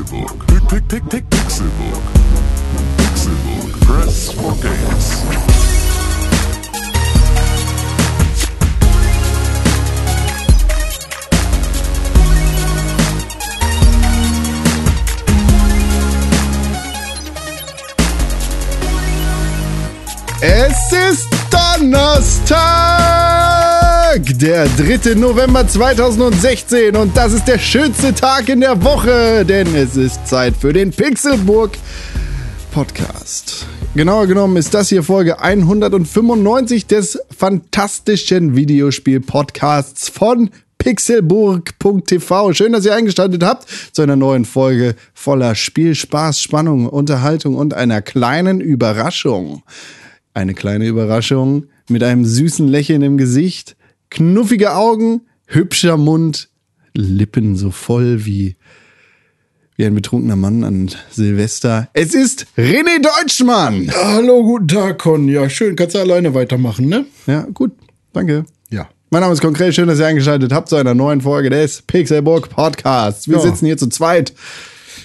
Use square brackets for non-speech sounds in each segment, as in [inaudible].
Pixelbook. Pick, pick, pick, Pixelbook. Pixelbook. Press for games. Es ist Donnerstag, der 3. November 2016 und das ist der schönste Tag in der Woche, denn es ist Zeit für den Pixelburg Podcast. Genauer genommen ist das hier Folge 195 des fantastischen Videospiel-Podcasts von pixelburg.tv. Schön, dass ihr eingeschaltet habt zu einer neuen Folge voller Spiel, Spaß, Spannung, Unterhaltung und einer kleinen Überraschung. Eine kleine Überraschung mit einem süßen Lächeln im Gesicht, knuffige Augen, hübscher Mund, Lippen so voll wie, wie ein betrunkener Mann an Silvester. Es ist René Deutschmann! Hallo, guten Tag, Con. Ja, schön. Kannst du alleine weitermachen, ne? Ja, gut, danke. Ja. Mein Name ist Konkret, schön, dass ihr eingeschaltet habt zu einer neuen Folge des Pixelburg Podcasts. Wir Ja. sitzen hier zu zweit,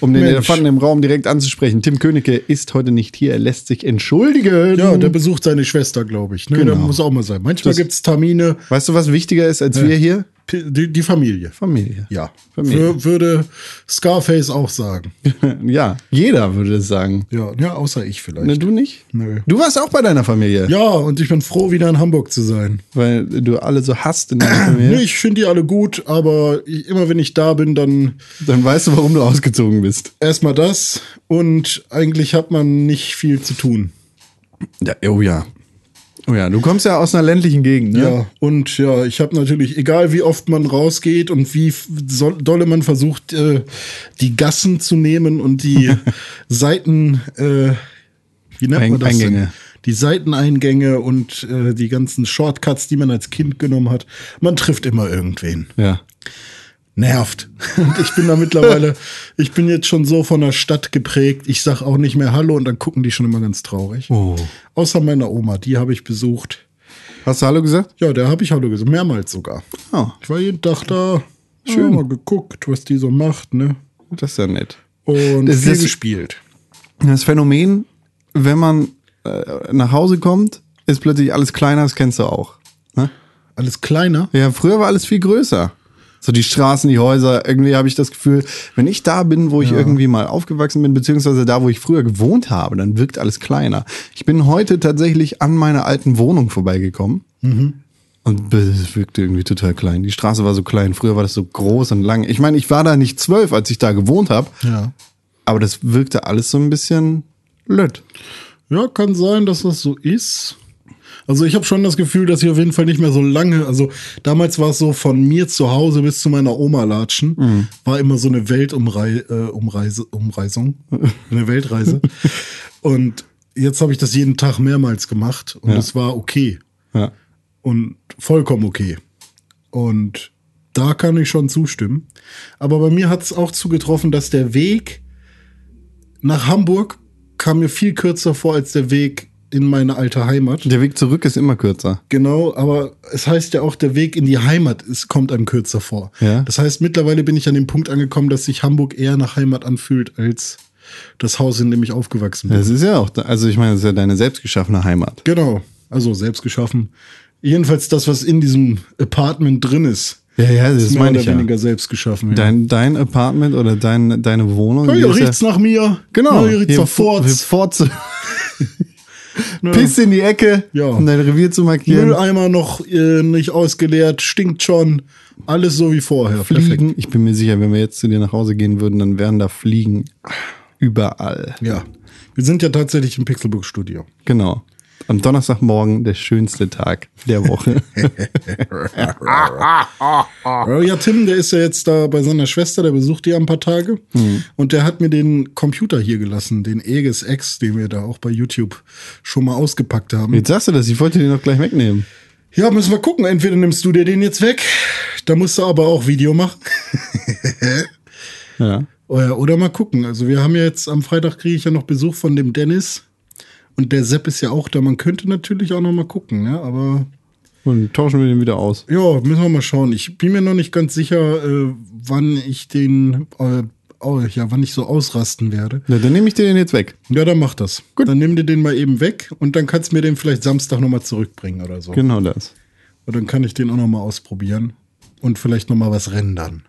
um den Mensch. Elefanten im Raum direkt anzusprechen. Tim Königke ist heute nicht hier, er lässt sich entschuldigen. Ja, der besucht seine Schwester, glaube ich. Ne? Genau. Der muss auch mal sein. Manchmal Das- gibt's Termine. Weißt du, was wichtiger ist als wir hier? Die, die Familie. Familie. Ja. Familie. Wür- würde Scarface auch sagen. [laughs] Ja, jeder würde es sagen. Ja, ja außer ich vielleicht. Ne, du nicht? Nö. Du warst auch bei deiner Familie, Ja, und ich bin froh, wieder in Hamburg zu sein. weil du alle so hasst in deiner Familie. [clears throat] Nee, ich finde die alle gut, aber ich, immer wenn ich da bin, dann Dann weißt du, warum du ausgezogen bist. erstmal das und eigentlich hat man nicht viel zu tun. Ja, oh ja. Oh ja, du kommst ja aus einer ländlichen Gegend, ne? Ja, und ja, ich habe natürlich, egal wie oft man rausgeht und wie so, dolle man versucht, äh, die Gassen zu nehmen und die [laughs] Seiten, äh, wie nennt man das Eingänge. Denn? Die Seiteneingänge und äh, die ganzen Shortcuts, die man als Kind genommen hat. Man trifft immer irgendwen. Ja. Nervt. [laughs] Und ich bin da mittlerweile, [laughs] ich bin jetzt schon so von der Stadt geprägt. Ich sag auch nicht mehr Hallo und dann gucken die schon immer ganz traurig. Oh. Außer meiner Oma, die habe ich besucht. Hast du Hallo gesagt? Ja, der habe ich Hallo gesagt, mehrmals sogar. Oh, Ich war jeden Tag da, schön mal geguckt, was die so macht, ne? das ist ja nett. Und Das ist viel das- gespielt. Das Phänomen, wenn man äh, nach Hause kommt, ist plötzlich alles kleiner, das kennst du auch. Ne? Alles kleiner. Ja, früher war alles viel größer. So die Straßen, die Häuser, irgendwie habe ich das Gefühl, wenn ich da bin, wo ich irgendwie mal aufgewachsen bin, beziehungsweise da, wo ich früher gewohnt habe, dann wirkt alles kleiner. Ich bin heute tatsächlich an meiner alten Wohnung vorbeigekommen. Und es wirkte irgendwie total klein. Die Straße war so klein. Früher war das so groß und lang. Ich meine, ich war da nicht zwölf, als ich da gewohnt habe. Ja. Aber das wirkte alles so ein bisschen blöd. Ja, kann sein, dass das so ist. Also ich habe schon das Gefühl, dass ich auf jeden Fall nicht mehr so lange, also damals war es so von mir zu Hause bis zu meiner Oma latschen, war immer so eine Weltumrei äh, Umreise, Umreisung, [laughs] eine Weltreise. und jetzt habe ich das jeden Tag mehrmals gemacht und Ja. es war okay. Ja. und vollkommen okay. Und da kann ich schon zustimmen. Aber bei mir hat es auch zugetroffen, dass der Weg nach Hamburg kam mir viel kürzer vor als der Weg in meine alte Heimat. Der Weg zurück ist immer kürzer. Genau, aber es heißt ja auch, der Weg in die Heimat ist, kommt einem kürzer vor. Ja. Das heißt, mittlerweile bin ich an dem Punkt angekommen, dass sich Hamburg eher nach Heimat anfühlt als das Haus, in dem ich aufgewachsen bin. Das ist ja auch, also ich meine, das ist ja deine selbstgeschaffene Heimat. Genau, also selbst geschaffen. Jedenfalls das, was in diesem Apartment drin ist. Ja, ja, das ist mehr meine oder ich ja. weniger selbst geschaffen. Ja. Dein, dein Apartment oder dein, deine Wohnung. Ja, hier riecht's nach mir. Genau. Ja, hier riecht's Hier nach Forts. [laughs] Forts. [laughs] Piss in die Ecke, Ja. um dein Revier zu markieren. Mülleimer noch äh, nicht ausgeleert, stinkt schon. Alles so wie vorher. Fliegen. Ich bin mir sicher, wenn wir jetzt zu dir nach Hause gehen würden, dann wären da Fliegen überall. Ja. Wir sind ja tatsächlich im Pixelbook-Studio. Genau. Am Donnerstagmorgen der schönste Tag der Woche. [laughs] Ja, Tim, der ist ja jetzt da bei seiner Schwester, der besucht die ein paar Tage. Und der hat mir den Computer hier gelassen, den Aegis X, den wir da auch bei YouTube schon mal ausgepackt haben. Jetzt sagst du das, ich wollte den noch gleich wegnehmen. Ja, müssen wir gucken. Entweder nimmst du dir den jetzt weg, da musst du aber auch Video machen. [laughs] Ja. Oder, oder mal gucken. Also wir haben ja jetzt am Freitag kriege ich ja noch Besuch von dem Dennis. Und der Sepp ist ja auch da. Man könnte natürlich auch noch mal gucken, ne? Aber Und tauschen wir den wieder aus. ja, müssen wir mal schauen. Ich bin mir noch nicht ganz sicher, äh, wann ich den äh, oh, ja, wann ich so ausrasten werde. Ja, dann nehme ich dir den jetzt weg. Ja, dann mach das. Gut. Dann nimm dir den mal eben weg und dann kannst du mir den vielleicht Samstag nochmal zurückbringen oder so. Genau das. Und dann kann ich den auch nochmal ausprobieren und vielleicht nochmal was rendern.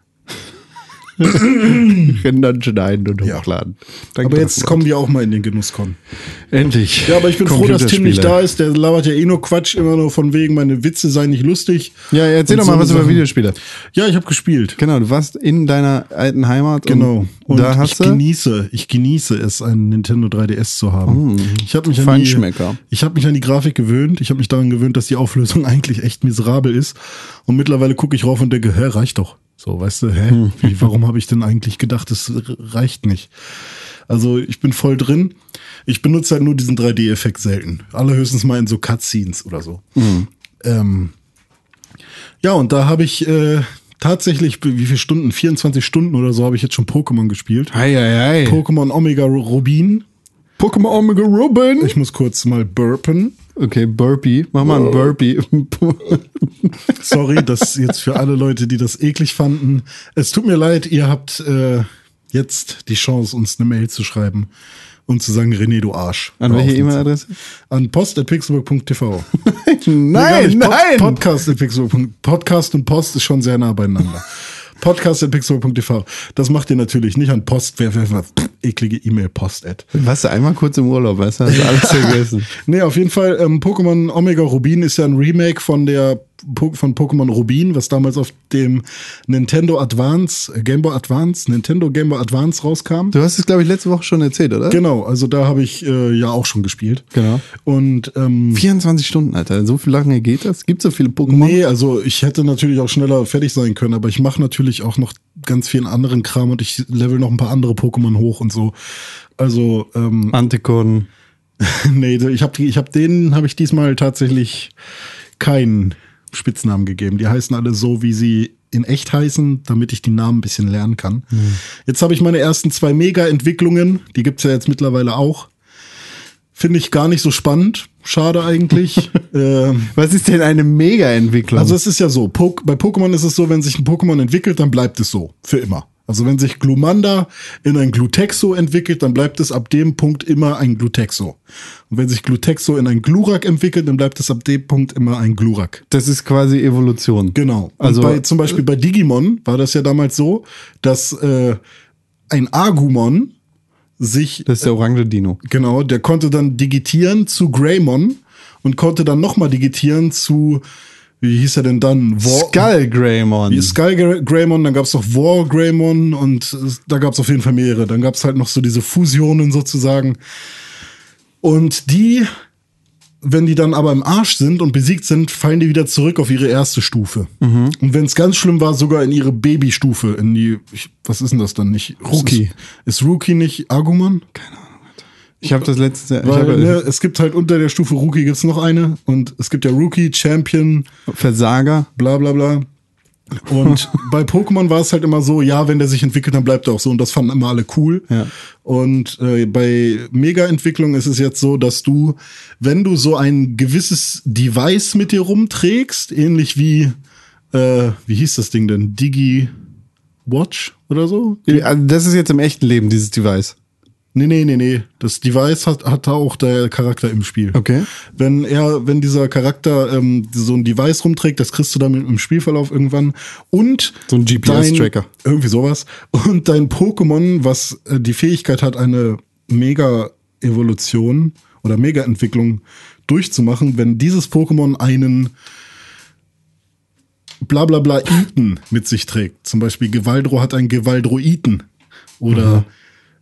[laughs] Rendern, schneiden und Ja. hochladen. Danke Aber jetzt kommen wir auch mal in den Genusskon. Endlich. Ja, aber ich bin froh, dass Tim nicht da ist. Der labert ja eh nur Quatsch, immer nur von wegen, meine Witze seien nicht lustig. Ja, erzähl Und doch mal so was über Sachen. Videospiele. Ja, ich habe gespielt. Genau, du warst in deiner alten Heimat. Genau. Und, da ich hast du. genieße, ich genieße es, einen Nintendo 3DS zu haben. ich habe mich an die, ich habe mich an die Grafik gewöhnt. Ich habe mich daran gewöhnt, dass die Auflösung [laughs] eigentlich echt miserabel ist. Und mittlerweile gucke ich rauf und denke, hä, reicht doch. So, weißt du, hä? Wie, warum habe ich denn eigentlich gedacht, es reicht nicht? Also ich bin voll drin. Ich benutze halt nur diesen 3D-Effekt selten. Allerhöchstens mal in so Cutscenes oder so. Ähm, ja, und da habe ich äh, tatsächlich, wie viele Stunden? 24 Stunden oder so habe ich jetzt schon Pokémon gespielt. Hei, hei, hei. Pokémon Omega Rubin. Pokémon Omega Robin. Ich muss kurz mal burpen. Okay, Burpee. Mach mal ein Burpee. [laughs] Sorry, das jetzt für alle Leute, die das eklig fanden. Es tut mir leid, ihr habt äh, jetzt die Chance, uns eine Mail zu schreiben und zu sagen, René, du Arsch. An welche E-Mail-Adresse? An post.pixelburg.tv. [laughs] Nein, nicht. Pod- nein. Podcast. Podcast und Post ist schon sehr nah beieinander. Podcast at Pixelburg.tv. Das macht ihr natürlich nicht an Post. Wer, wer, wer eklige E-Mail, Post-Ad. Warst du einmal kurz im Urlaub, weißt du? Hast du alles [laughs] vergessen. Nee, auf jeden Fall, ähm, Pokémon Omega Rubin ist ja ein Remake von der von Pokémon Rubin, was damals auf dem Nintendo Advance, äh, Game Boy Advance, Nintendo Game Boy Advance rauskam. Du hast es, glaube ich, letzte Woche schon erzählt, oder? Genau, also da habe ich äh, ja auch schon gespielt. Genau. Und ähm, 24 Stunden, Alter. So viel lange geht das? Gibt so viele Pokémon? Nee, also ich hätte natürlich auch schneller fertig sein können, aber ich mache natürlich auch noch ganz vielen anderen Kram und ich level noch ein paar andere Pokémon hoch und so. Also, ähm, [laughs] Antikon. nee, ich habe ich hab denen habe ich diesmal tatsächlich keinen Spitznamen gegeben. Die heißen alle so, wie sie in echt heißen, damit ich die Namen ein bisschen lernen kann. Jetzt habe ich meine ersten zwei Mega-Entwicklungen, die gibt's ja jetzt mittlerweile auch. Finde ich gar nicht so spannend. Schade eigentlich. [laughs] ähm, Was ist denn eine Mega-Entwicklung? also es ist ja so, Pok- bei Pokémon ist es so, wenn sich ein Pokémon entwickelt, dann bleibt es so. Für immer. Also wenn sich Glumanda in ein Glutexo entwickelt, dann bleibt es ab dem Punkt immer ein Glutexo. Und wenn sich Glutexo in ein Glurak entwickelt, dann bleibt es ab dem Punkt immer ein Glurak. das ist quasi Evolution. Genau. Also- bei, zum Beispiel bei Digimon war das ja damals so, dass äh, ein Agumon sich Das ist der orange Dino. Genau, der konnte dann digitieren zu Greymon und konnte dann nochmal digitieren zu, wie hieß er denn dann? War Skull Greymon. Gra- Greymon, dann gab's noch War Greymon und es- da gab's auf jeden Fall mehrere. Dann gab's halt noch so diese Fusionen sozusagen. Und die, wenn die dann aber im Arsch sind und besiegt sind, fallen die wieder zurück auf ihre erste Stufe. Mhm. Und wenn es ganz schlimm war, sogar in ihre Babystufe, in die, ich, was ist denn das dann nicht? Rookie. Ist, ist Rookie nicht Agumon? Ich habe das letzte Weil, hab, ne, es gibt halt unter der Stufe Rookie gibt's noch eine und es gibt ja Rookie, Champion, Versager. bla bla bla. Und [laughs] bei Pokémon war es halt immer so, ja, wenn der sich entwickelt, dann bleibt er auch so und das fanden immer alle cool. Ja. Und äh, bei Mega-Entwicklung ist es jetzt so, dass du, wenn du so ein gewisses Device mit dir rumträgst, ähnlich wie, äh, wie hieß das Ding denn? Digi Watch oder so? Also das ist jetzt im echten Leben, dieses Device. Nee, nee, nee, nee. Das Device hat, hat da auch der Charakter im Spiel. Okay. Wenn er, wenn dieser Charakter ähm, so ein Device rumträgt, das kriegst du dann im Spielverlauf irgendwann. Und So ein GPS-Tracker. Irgendwie sowas. Und dein Pokémon, was äh, die Fähigkeit hat, eine Mega-Evolution oder Mega-Entwicklung durchzumachen, wenn dieses Pokémon einen bla bla bla Iten mit sich trägt. Zum Beispiel Gewaldro hat ein Gewaldroiten. Oder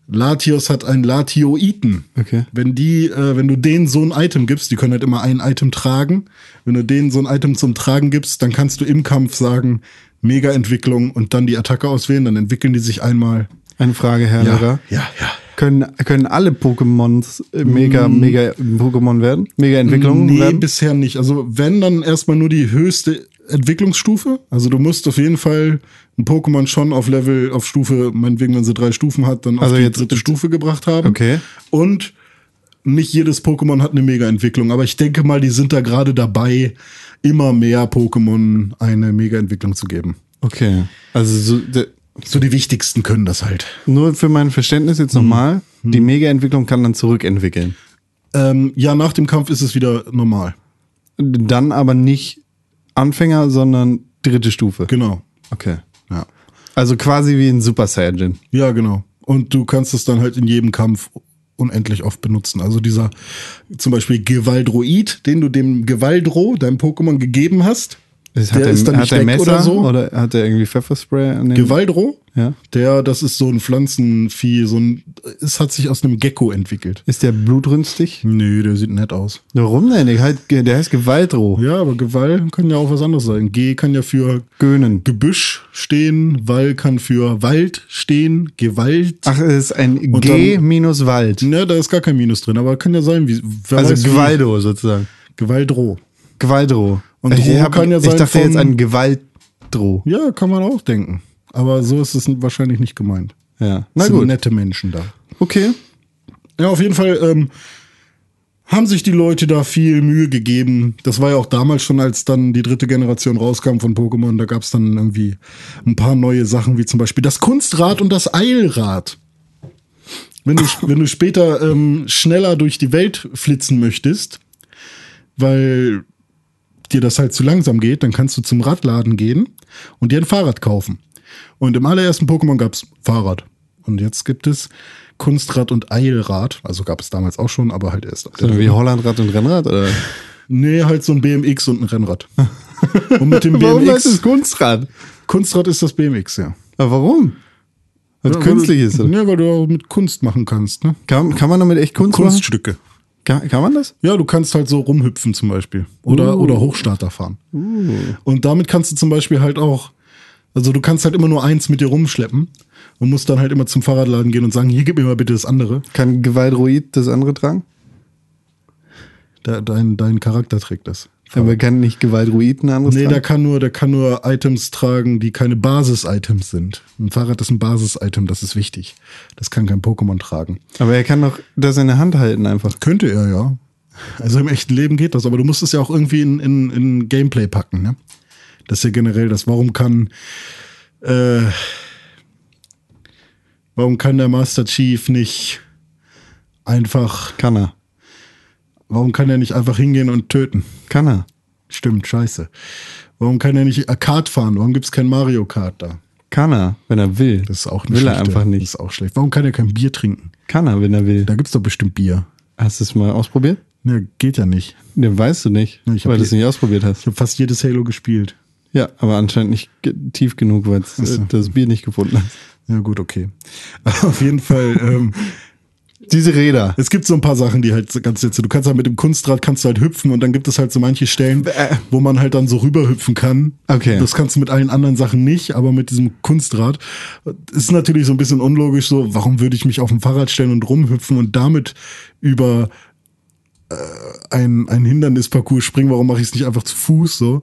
Latios hat ein Latioiten. Okay. Wenn die, äh, wenn du denen so ein Item gibst, die können halt immer ein Item tragen. Wenn du denen so ein Item zum Tragen gibst, dann kannst du im Kampf sagen, Mega-Entwicklung und dann die Attacke auswählen, dann entwickeln die sich einmal. Eine Frage, Herr Lehrer. ja, ja. Können, können alle Pokémons äh, mega, mega Pokémon werden? Mega Entwicklungen Mm. Nee, werden? bisher nicht. Also wenn, dann erstmal nur die höchste Entwicklungsstufe. Also du musst auf jeden Fall ein Pokémon schon auf Level, auf Stufe, meinetwegen, wenn sie drei Stufen hat, dann auf Also die jetzt- dritte Stufe gebracht haben. Okay. Und nicht jedes Pokémon hat eine Mega-Entwicklung, aber ich denke mal, die sind da gerade dabei, immer mehr Pokémon eine Mega-Entwicklung zu geben. Okay. Also so, So die wichtigsten können das halt. Nur für mein Verständnis jetzt nochmal. Die Mega-Entwicklung kann dann zurückentwickeln. Ähm, ja, nach dem Kampf ist es wieder normal. Dann aber nicht Anfänger, sondern dritte Stufe. Genau. Okay. Ja. Also quasi wie ein Super Saiyajin. Ja, genau. Und du kannst es dann halt in jedem Kampf unendlich oft benutzen. Also dieser zum Beispiel Gewaldroid, den du dem Gewaldro, deinem Pokémon, gegeben hast, Ist, Der hat ist er, dann hat nicht er weg Messer oder so? Oder hat er irgendwie Pfefferspray an den Gewaldro, Ja. der, das ist so ein Pflanzenvieh, so ein, es hat sich aus einem Gecko entwickelt. Ist der blutrünstig? Nö, der sieht nett aus. Warum denn? Der, halt, der heißt Gewaltro. Ja, aber Gewalt kann ja auch was anderes sein. G kann ja für Gönen. Gebüsch stehen, Wall kann für Wald stehen, Gewalt. Ach, es ist ein Und G dann- minus Wald. Ne, da ist gar kein Minus drin, aber kann ja sein, wie, Also Gewaldo sozusagen. Gewaldro. Gewaltro. Und ich, hab- kann ja ich sein dachte jetzt von- an Gewaltdro. Ja, kann man auch denken. Aber so ist es wahrscheinlich nicht gemeint. Ja. Na Na sind gut. nette Menschen da. Okay. Ja, auf jeden Fall ähm, haben sich die Leute da viel Mühe gegeben. Das war ja auch damals schon, als dann die dritte Generation rauskam von Pokémon. Da gab es dann irgendwie ein paar neue Sachen, wie zum Beispiel das Kunstrad und das Eilrad. Wenn du, wenn du später ähm, schneller durch die Welt flitzen möchtest, weil dir das halt zu langsam geht, dann kannst du zum Radladen gehen und dir ein Fahrrad kaufen. Und im allerersten Pokémon gab's Fahrrad. Und jetzt gibt es Kunstrad und Eilrad. Also gab es damals auch schon, aber halt erst. So wie Hollandrad und Rennrad? Oder? Nee, halt so ein BMX und ein Rennrad. [laughs] und mit dem Warum heißt es BMX. Kunstrad? Kunstrad ist das BMX, ja. Aber warum? Was Ja, künstlich weil ist. Oder? Ja, weil du auch mit Kunst machen kannst, ne? Kann, kann man damit echt Kunst machen? Kunststücke. Kann, kann man das? Ja, du kannst halt so rumhüpfen zum Beispiel. Oder, Uh. oder Hochstarter fahren. Und damit kannst du zum Beispiel halt auch, also du kannst halt immer nur eins mit dir rumschleppen und musst dann halt immer zum Fahrradladen gehen und sagen, hier gib mir mal bitte das andere. Kann Gewaltroid das andere tragen? Da, dein, dein Charakter trägt das. Aber kann nicht Gewaltroid ein anderes Nee, der tragen? kann nur, der kann nur Items tragen, die keine Basis-Items sind. Ein Fahrrad ist ein Basis-Item, das ist wichtig. Das kann kein Pokémon tragen. Aber er kann doch das in der Hand halten einfach. Könnte er, ja. Also im echten Leben geht das, aber du musst es ja auch irgendwie in, in, in Gameplay packen, ne? Das ist ja generell das. Warum kann, äh, warum kann der Master Chief nicht einfach, Kann er. Warum kann er nicht einfach hingehen und töten? Kann er. Stimmt, scheiße. Warum kann er nicht Kart fahren? Warum gibt's kein Mario Kart da? Kann er, wenn er will. Das ist auch eine Will er einfach Das nicht. ist auch schlecht. Warum kann er kein Bier trinken? Kann er, wenn er will. Da gibt's doch bestimmt Bier. Hast du es mal ausprobiert? Ne, geht ja nicht. Ne, weißt du nicht, Ja, ich hab weil du es nicht ausprobiert hast. Ich habe fast jedes Halo gespielt. Ja, aber anscheinend nicht ge- tief genug, weil es äh, das Bier nicht gefunden hat. Ja, gut, okay. [laughs] Auf jeden Fall, ähm, Diese Räder. es gibt so ein paar Sachen, die halt so ganz jetzt, du kannst halt mit dem Kunstrad kannst du halt hüpfen und dann gibt es halt so manche Stellen, Äh. wo man halt dann so rüberhüpfen kann. Okay. Das kannst du mit allen anderen Sachen nicht, aber mit diesem Kunstrad ist natürlich so ein bisschen unlogisch so, warum würde ich mich auf ein Fahrrad stellen und rumhüpfen und damit über äh, ein, ein Hindernisparcours springen, warum mache ich es nicht einfach zu Fuß so?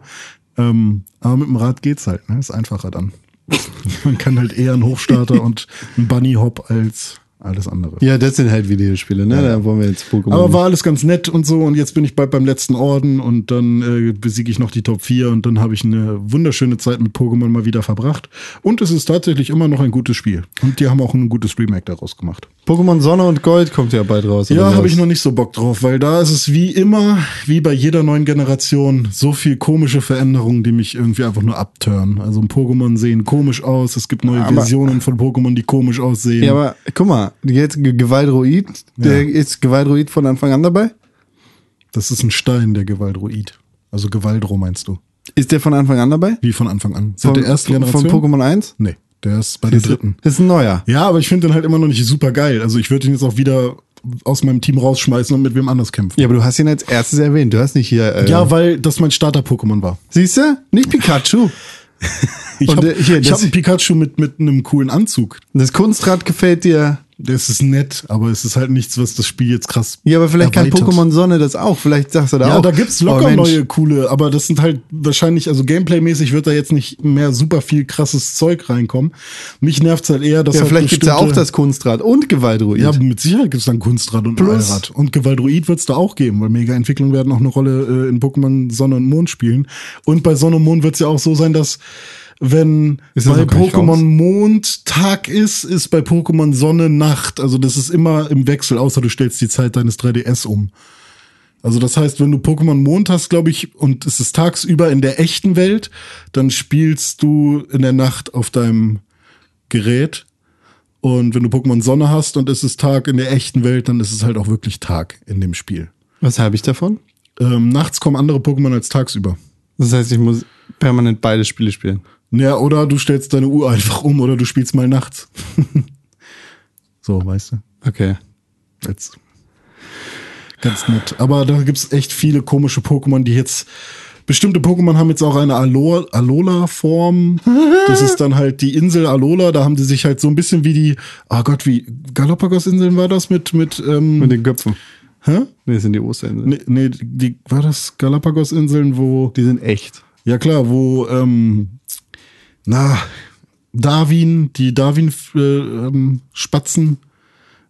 Ähm, aber mit dem Rad geht's halt, ne? Ist einfacher dann. [laughs] Man kann halt eher einen Hochstarter und einen Bunny Hop als alles andere. Ja, das sind halt Videospiele, ne? Da wollen wir jetzt Pokémon. Aber war alles ganz nett und so und jetzt bin ich bald beim letzten Orden und dann äh, besiege ich noch die Top 4 und dann habe ich eine wunderschöne Zeit mit Pokémon mal wieder verbracht. Und es ist tatsächlich immer noch ein gutes Spiel. Und die haben auch ein gutes Remake daraus gemacht. Pokémon Sonne und Gold kommt ja bald raus. Ja, habe ich noch nicht so Bock drauf, weil da ist es wie immer, wie bei jeder neuen Generation, so viel komische Veränderungen, die mich irgendwie einfach nur abtören. Also ein Pokémon sehen komisch aus, es gibt neue Aber- Versionen von Pokémon, die komisch aussehen. Ja, aber guck mal, jetzt Ge- Gewaldroid, der ist Gewaldroid von Anfang an dabei? das ist ein Stein, der Gewaldroid. Also Gewaldro meinst du? Ist der von Anfang an dabei? Wie von Anfang an? Seit Von, der ersten von Generation? Pokémon 1? Nee, der ist bei der dritten. Ist ein neuer. Ja, aber ich finde den halt immer noch nicht super geil. Also ich würde ihn jetzt auch wieder aus meinem Team rausschmeißen und mit wem anders kämpfen. Ja, aber du hast ihn als erstes erwähnt. Du hast nicht hier. Äh, Ja, weil das mein Starter-Pokémon war. Siehst du? Nicht Pikachu. [laughs] Ich habe äh, hab einen Pikachu mit, mit einem coolen Anzug. Das Kunstrad gefällt dir. Das ist nett, aber es ist halt nichts, was das Spiel jetzt krass. Ja, aber vielleicht erweitert. kann Pokémon Sonne das auch. Vielleicht sagst du da Ja, auch. da gibt's oh, locker Mensch, neue coole, aber das sind halt wahrscheinlich, also Gameplay-mäßig wird da jetzt nicht mehr super viel krasses Zeug reinkommen. Mich nervt's halt eher, dass Ja, halt vielleicht gibt's ja auch das Kunstrad und Gewaldroid. Ja, mit Sicherheit gibt's dann Kunstrad und Plus- Allrad. Und Gewaldroid wird's da auch geben, weil Mega-Entwicklungen werden auch eine Rolle äh, in Pokémon Sonne und Mond spielen. Und bei Sonne und Mond wird's ja auch so sein, dass Wenn bei Pokémon? Mond Tag ist, ist bei Pokémon Sonne Nacht. Also das ist immer im Wechsel, außer du stellst die Zeit deines 3DS um. Also das heißt, wenn du Pokémon Mond hast, glaube ich, und es ist tagsüber in der echten Welt, dann spielst du in der Nacht auf deinem Gerät. Und wenn du Pokémon Sonne hast und es ist Tag in der echten Welt, dann ist es halt auch wirklich Tag in dem Spiel. Was habe ich davon? Ähm, nachts kommen andere Pokémon als tagsüber. Das heißt, ich muss permanent beide Spiele spielen. Ja, oder du stellst deine Uhr einfach um oder du spielst mal nachts. [laughs] so, weißt du. Okay. Jetzt. Ganz nett. Aber da gibt's echt viele komische Pokémon, die jetzt. Bestimmte Pokémon haben jetzt auch eine Alo Alola-Form. [laughs] Das ist dann halt die Insel Alola. Da haben die sich halt so ein bisschen wie die, oh Gott, wie Galapagos-Inseln war das mit, mit, ähm, Mit den Köpfen. hä? Nee, das sind die Osterinseln. Nee, nee, die, war das Galapagos-Inseln, wo, Die sind echt. ja klar, wo, ähm, na, Darwin, die Darwin-Spatzen, äh, ähm,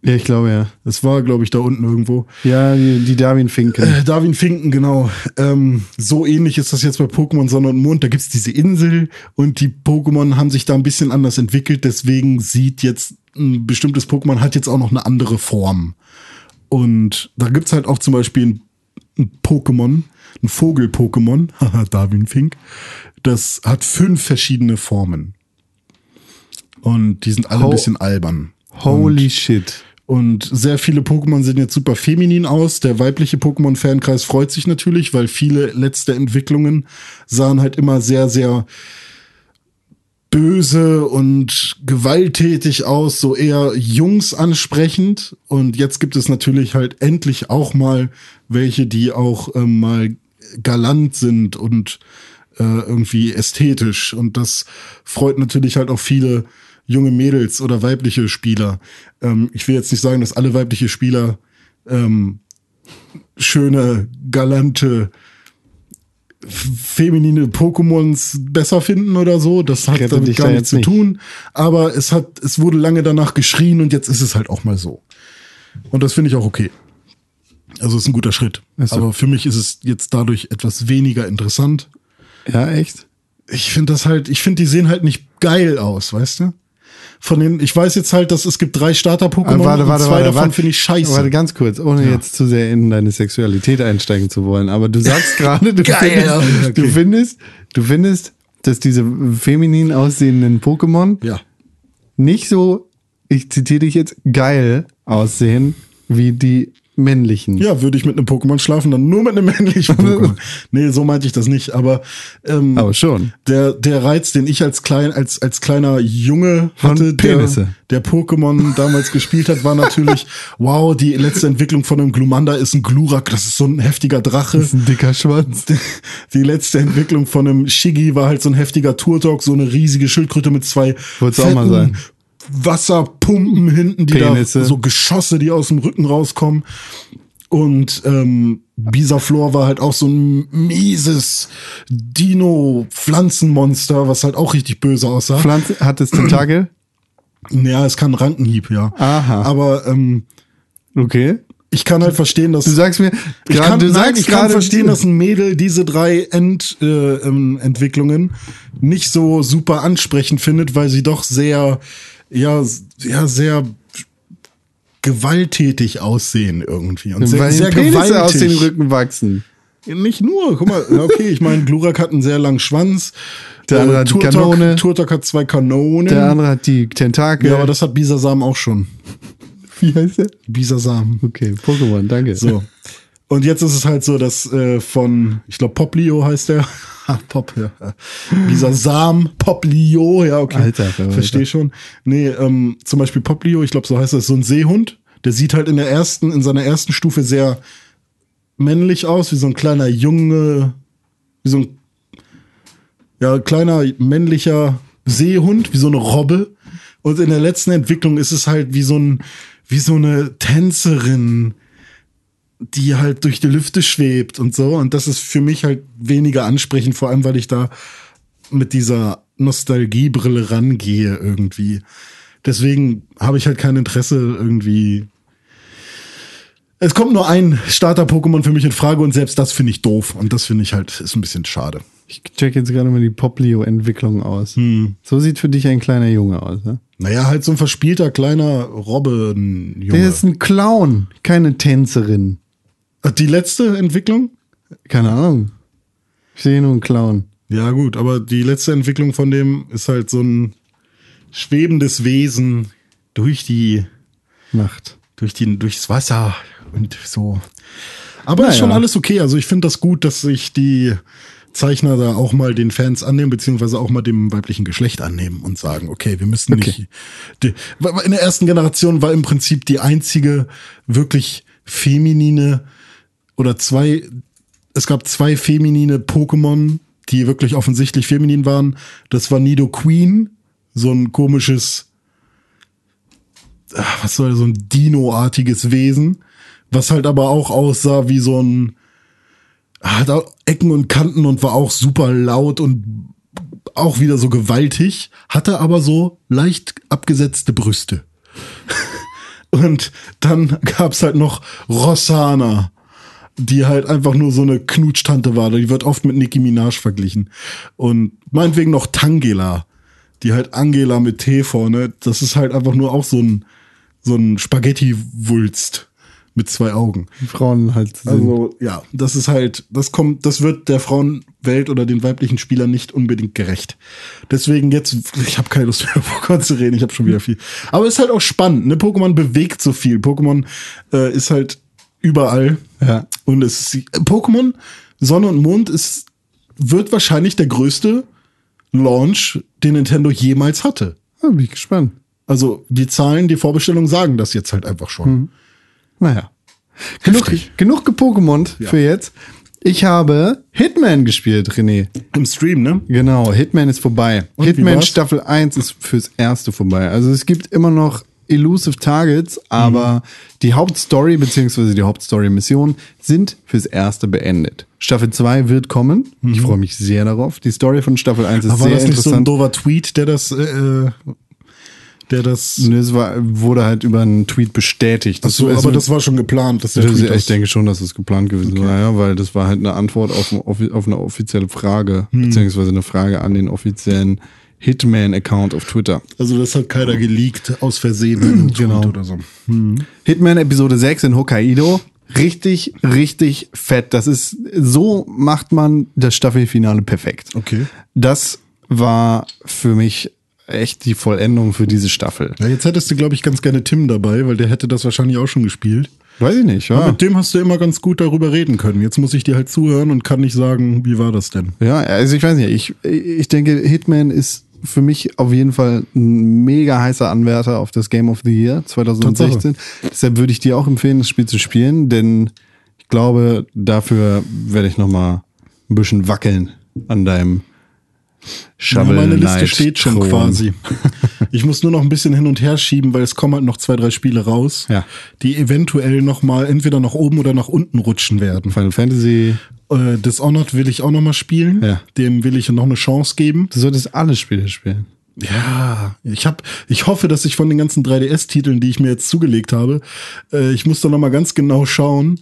Ja, ich glaube ja. das war, glaube ich, da unten irgendwo. Ja, die, die Darwin-Finken. Äh, Darwin Finken, genau. Ähm, so ähnlich ist das jetzt bei Pokémon Sonne und Mond. Da gibt's diese Insel und die Pokémon haben sich da ein bisschen anders entwickelt. Deswegen sieht jetzt ein bestimmtes Pokémon hat jetzt auch noch eine andere Form. Und da gibt's halt auch zum Beispiel ein, ein Pokémon, ein Vogel-Pokémon, [laughs] haha, Darwin Fink. Das hat fünf verschiedene Formen. Und die sind alle ein Ho- bisschen albern. Holy shit. Und sehr viele Pokémon sehen jetzt super feminin aus. Der weibliche Pokémon-Fankreis freut sich natürlich, weil viele letzte Entwicklungen sahen halt immer sehr, sehr böse und gewalttätig aus, so eher Jungs ansprechend. Und jetzt gibt es natürlich halt endlich auch mal welche, die auch ähm, mal galant sind und äh, irgendwie ästhetisch. Und das freut natürlich halt auch viele junge Mädels oder weibliche Spieler. Ähm, ich will jetzt nicht sagen, dass alle weibliche Spieler ähm, schöne, galante, feminine Pokémons besser finden oder so. Das hat damit gar da nichts zu tun. Aber es hat, es wurde lange danach geschrien und jetzt ist es halt auch mal so. Und das finde ich auch okay. Also es ist ein guter Schritt. Ach so. Aber für mich ist es jetzt dadurch etwas weniger interessant. Ja, echt? Ich finde das halt, ich finde, die sehen halt nicht geil aus, weißt du? Von den, ich weiß jetzt halt, dass es gibt drei Starter-Pokémon Aber warte, warte, und zwei warte, davon finde ich scheiße. Warte ganz kurz, ohne jetzt zu sehr in deine Sexualität einsteigen zu wollen. Aber du sagst [laughs] gerade, du, Geil. findest, Okay. du findest, du findest, dass diese feminin aussehenden Pokémon ja. nicht so, ich zitiere dich jetzt, geil aussehen wie die männlichen. Ja, würde ich mit einem Pokémon schlafen, dann nur mit einem männlichen Pokémon. [laughs] nee, so meinte ich das nicht, aber, ähm, Aber schon. der, der Reiz, den ich als klein, als, als kleiner Junge hatte, der, der Pokémon damals gespielt hat, war natürlich, [laughs] wow, die letzte Entwicklung von einem Glumanda ist ein Glurak, das ist so ein heftiger Drache. Das ist ein dicker Schwanz. [laughs] Die letzte Entwicklung von einem Shiggy war halt so ein heftiger Turtok, so eine riesige Schildkröte mit zwei Wollt's auch mal sein. Wasserpumpen hinten, die Penisse. da so Geschosse, die aus dem Rücken rauskommen. Und ähm, Bisaflor war halt auch so ein mieses Dino-Pflanzenmonster, was halt auch richtig böse aussah. Pflanze, hat es Tentakel? [clears throat] ja, es kann Rankenhieb, ja. Aha. Aber ähm, Okay. ich kann halt verstehen, dass Du sagst mir, ich kann, du nein, sagst ich kann verstehen, dass ein Mädel diese drei End, äh, ähm, Entwicklungen nicht so super ansprechend findet, weil sie doch sehr, ja, ja, sehr gewalttätig aussehen irgendwie. Und sehr, weil sehr Penisse gewaltig. aus den Rücken wachsen. Nicht nur, guck mal, okay, ich meine, Glurak hat einen sehr langen Schwanz. Der andere hat die Turtok- Kanone. Turtok hat zwei Kanonen. Der andere hat die Tentakel. ja, aber das hat Bisasam auch schon. [laughs] wie heißt der? Bisasam. Okay, Pokémon, danke. So. Und jetzt ist es halt so, dass äh, von, ich glaube, Poplio heißt der. Ah, Pop, ja. Dieser Sam, Poplio, ja, okay. Alter. Verstehe schon. Nee, ähm, zum Beispiel Poplio, ich glaube, so heißt das, so ein Seehund. Der sieht halt in der ersten, in seiner ersten Stufe sehr männlich aus, wie so ein kleiner Junge, wie so ein ja, kleiner männlicher Seehund, wie so eine Robbe. Und in der letzten Entwicklung ist es halt wie so ein, wie so eine Tänzerin, die halt durch die Lüfte schwebt und so. Und das ist für mich halt weniger ansprechend, vor allem weil ich da mit dieser Nostalgiebrille rangehe irgendwie. Deswegen habe ich halt kein Interesse irgendwie. Es kommt nur ein Starter-Pokémon für mich in Frage und selbst das finde ich doof. Und das finde ich halt, ist ein bisschen schade. Ich check jetzt gerade mal die Poplio-Entwicklung aus. Hm. So sieht für dich ein kleiner Junge aus, ne? Naja, halt so ein verspielter kleiner Robbenjunge. Der ist ein Clown, keine Tänzerin. Die letzte Entwicklung? Keine Ahnung. Ich sehe nur einen Clown. Ja, gut, aber die letzte Entwicklung von dem ist halt so ein schwebendes Wesen durch die, Macht. durch die, durchs Wasser und so. Aber ist Naja. schon alles okay. Also ich finde das gut, dass sich die Zeichner da auch mal den Fans annehmen, beziehungsweise auch mal dem weiblichen Geschlecht annehmen und sagen, okay, wir müssen Okay. nicht. In der ersten Generation war im Prinzip die einzige wirklich feminine oder zwei, es gab zwei feminine Pokémon, die wirklich offensichtlich feminin waren. Das war Nido Queen, so ein komisches, ah, was soll so ein Dino-artiges Wesen, was halt aber auch aussah wie so ein, hat auch Ecken und Kanten und war auch super laut und auch wieder so gewaltig, hatte aber so leicht abgesetzte Brüste. [laughs] und dann gab's halt noch Rossana, die halt einfach nur so eine Knutschtante war. Die wird oft mit Nicki Minaj verglichen. Und meinetwegen noch Tangela, die halt Angela mit T vorne. Das ist halt einfach nur auch so ein, so ein Spaghetti-Wulst mit zwei Augen. Die Frauen halt sind. Also ja, das ist halt, das kommt, das wird der Frauenwelt oder den weiblichen Spielern nicht unbedingt gerecht. Deswegen jetzt, ich habe keine Lust mehr [laughs] über Pokémon zu reden, ich habe schon wieder viel. Aber es ist halt auch spannend, ne? Pokémon bewegt so viel. Pokémon äh, ist halt überall. Ja. Und es ist, Pokémon Sonne und Mond ist, wird wahrscheinlich der größte Launch, den Nintendo jemals hatte. Ja, bin ich gespannt. Also die Zahlen, die Vorbestellungen sagen das jetzt halt einfach schon. Naja. Genug, Heftig. genug gepokémont für jetzt. Ich habe Hitman gespielt, René. Im Stream, ne? Genau, Hitman ist vorbei. Und Hitman? Staffel 1 ist fürs erste vorbei. Also es gibt immer noch Elusive Targets, aber Mhm. die Hauptstory bzw. die Hauptstory-Mission sind fürs erste beendet. Staffel 2 wird kommen. Ich freue mich sehr darauf. Die Story von Staffel 1 ist Mhm. Aber war sehr das nicht so ein interessant. doofer Tweet, der das, äh, der das. Nö, es war, wurde halt über einen Tweet bestätigt. Achso, aber das war schon geplant, dass der Das, Tweet ich das- denke schon, dass es geplant gewesen war, ja, weil das war halt eine Antwort auf, auf eine offizielle Frage, Hm. beziehungsweise eine Frage an den offiziellen Hitman-Account auf Twitter. Also das hat keiner geleakt aus Versehen [clears throat] Genau. Oder so. Hitman Episode 6 in Hokkaido. Richtig, richtig fett. Das ist, so macht man das Staffelfinale perfekt. Okay. Das war für mich echt die Vollendung für diese Staffel. Ja, jetzt hättest du, glaube ich, ganz gerne Tim dabei, weil der hätte das wahrscheinlich auch schon gespielt. Weiß ich nicht, Aber ja. mit dem hast du immer ganz gut darüber reden können. Jetzt muss ich dir halt zuhören und kann nicht sagen, wie war das denn? Ja, also ich weiß nicht, ich, ich denke, Hitman ist für mich auf jeden Fall ein mega heißer Anwärter auf das Game of the Year 2016. Deshalb würde ich dir auch empfehlen, das Spiel zu spielen, denn ich glaube, dafür werde ich noch mal ein bisschen wackeln an deinem Ja, Shovel meine Liste Knight steht schon Thron. quasi. Ich muss nur noch ein bisschen hin und her schieben, weil es kommen halt noch zwei, drei Spiele raus, Ja. die eventuell noch mal entweder nach oben oder nach unten rutschen werden. Final Fantasy, Äh, Dishonored will ich auch noch mal spielen. Ja. Dem will ich noch eine Chance geben. du solltest alle Spiele spielen. Ja, ich hab, ich hoffe, dass ich von den ganzen 3DS-Titeln, die ich mir jetzt zugelegt habe, äh, ich muss da noch mal ganz genau schauen,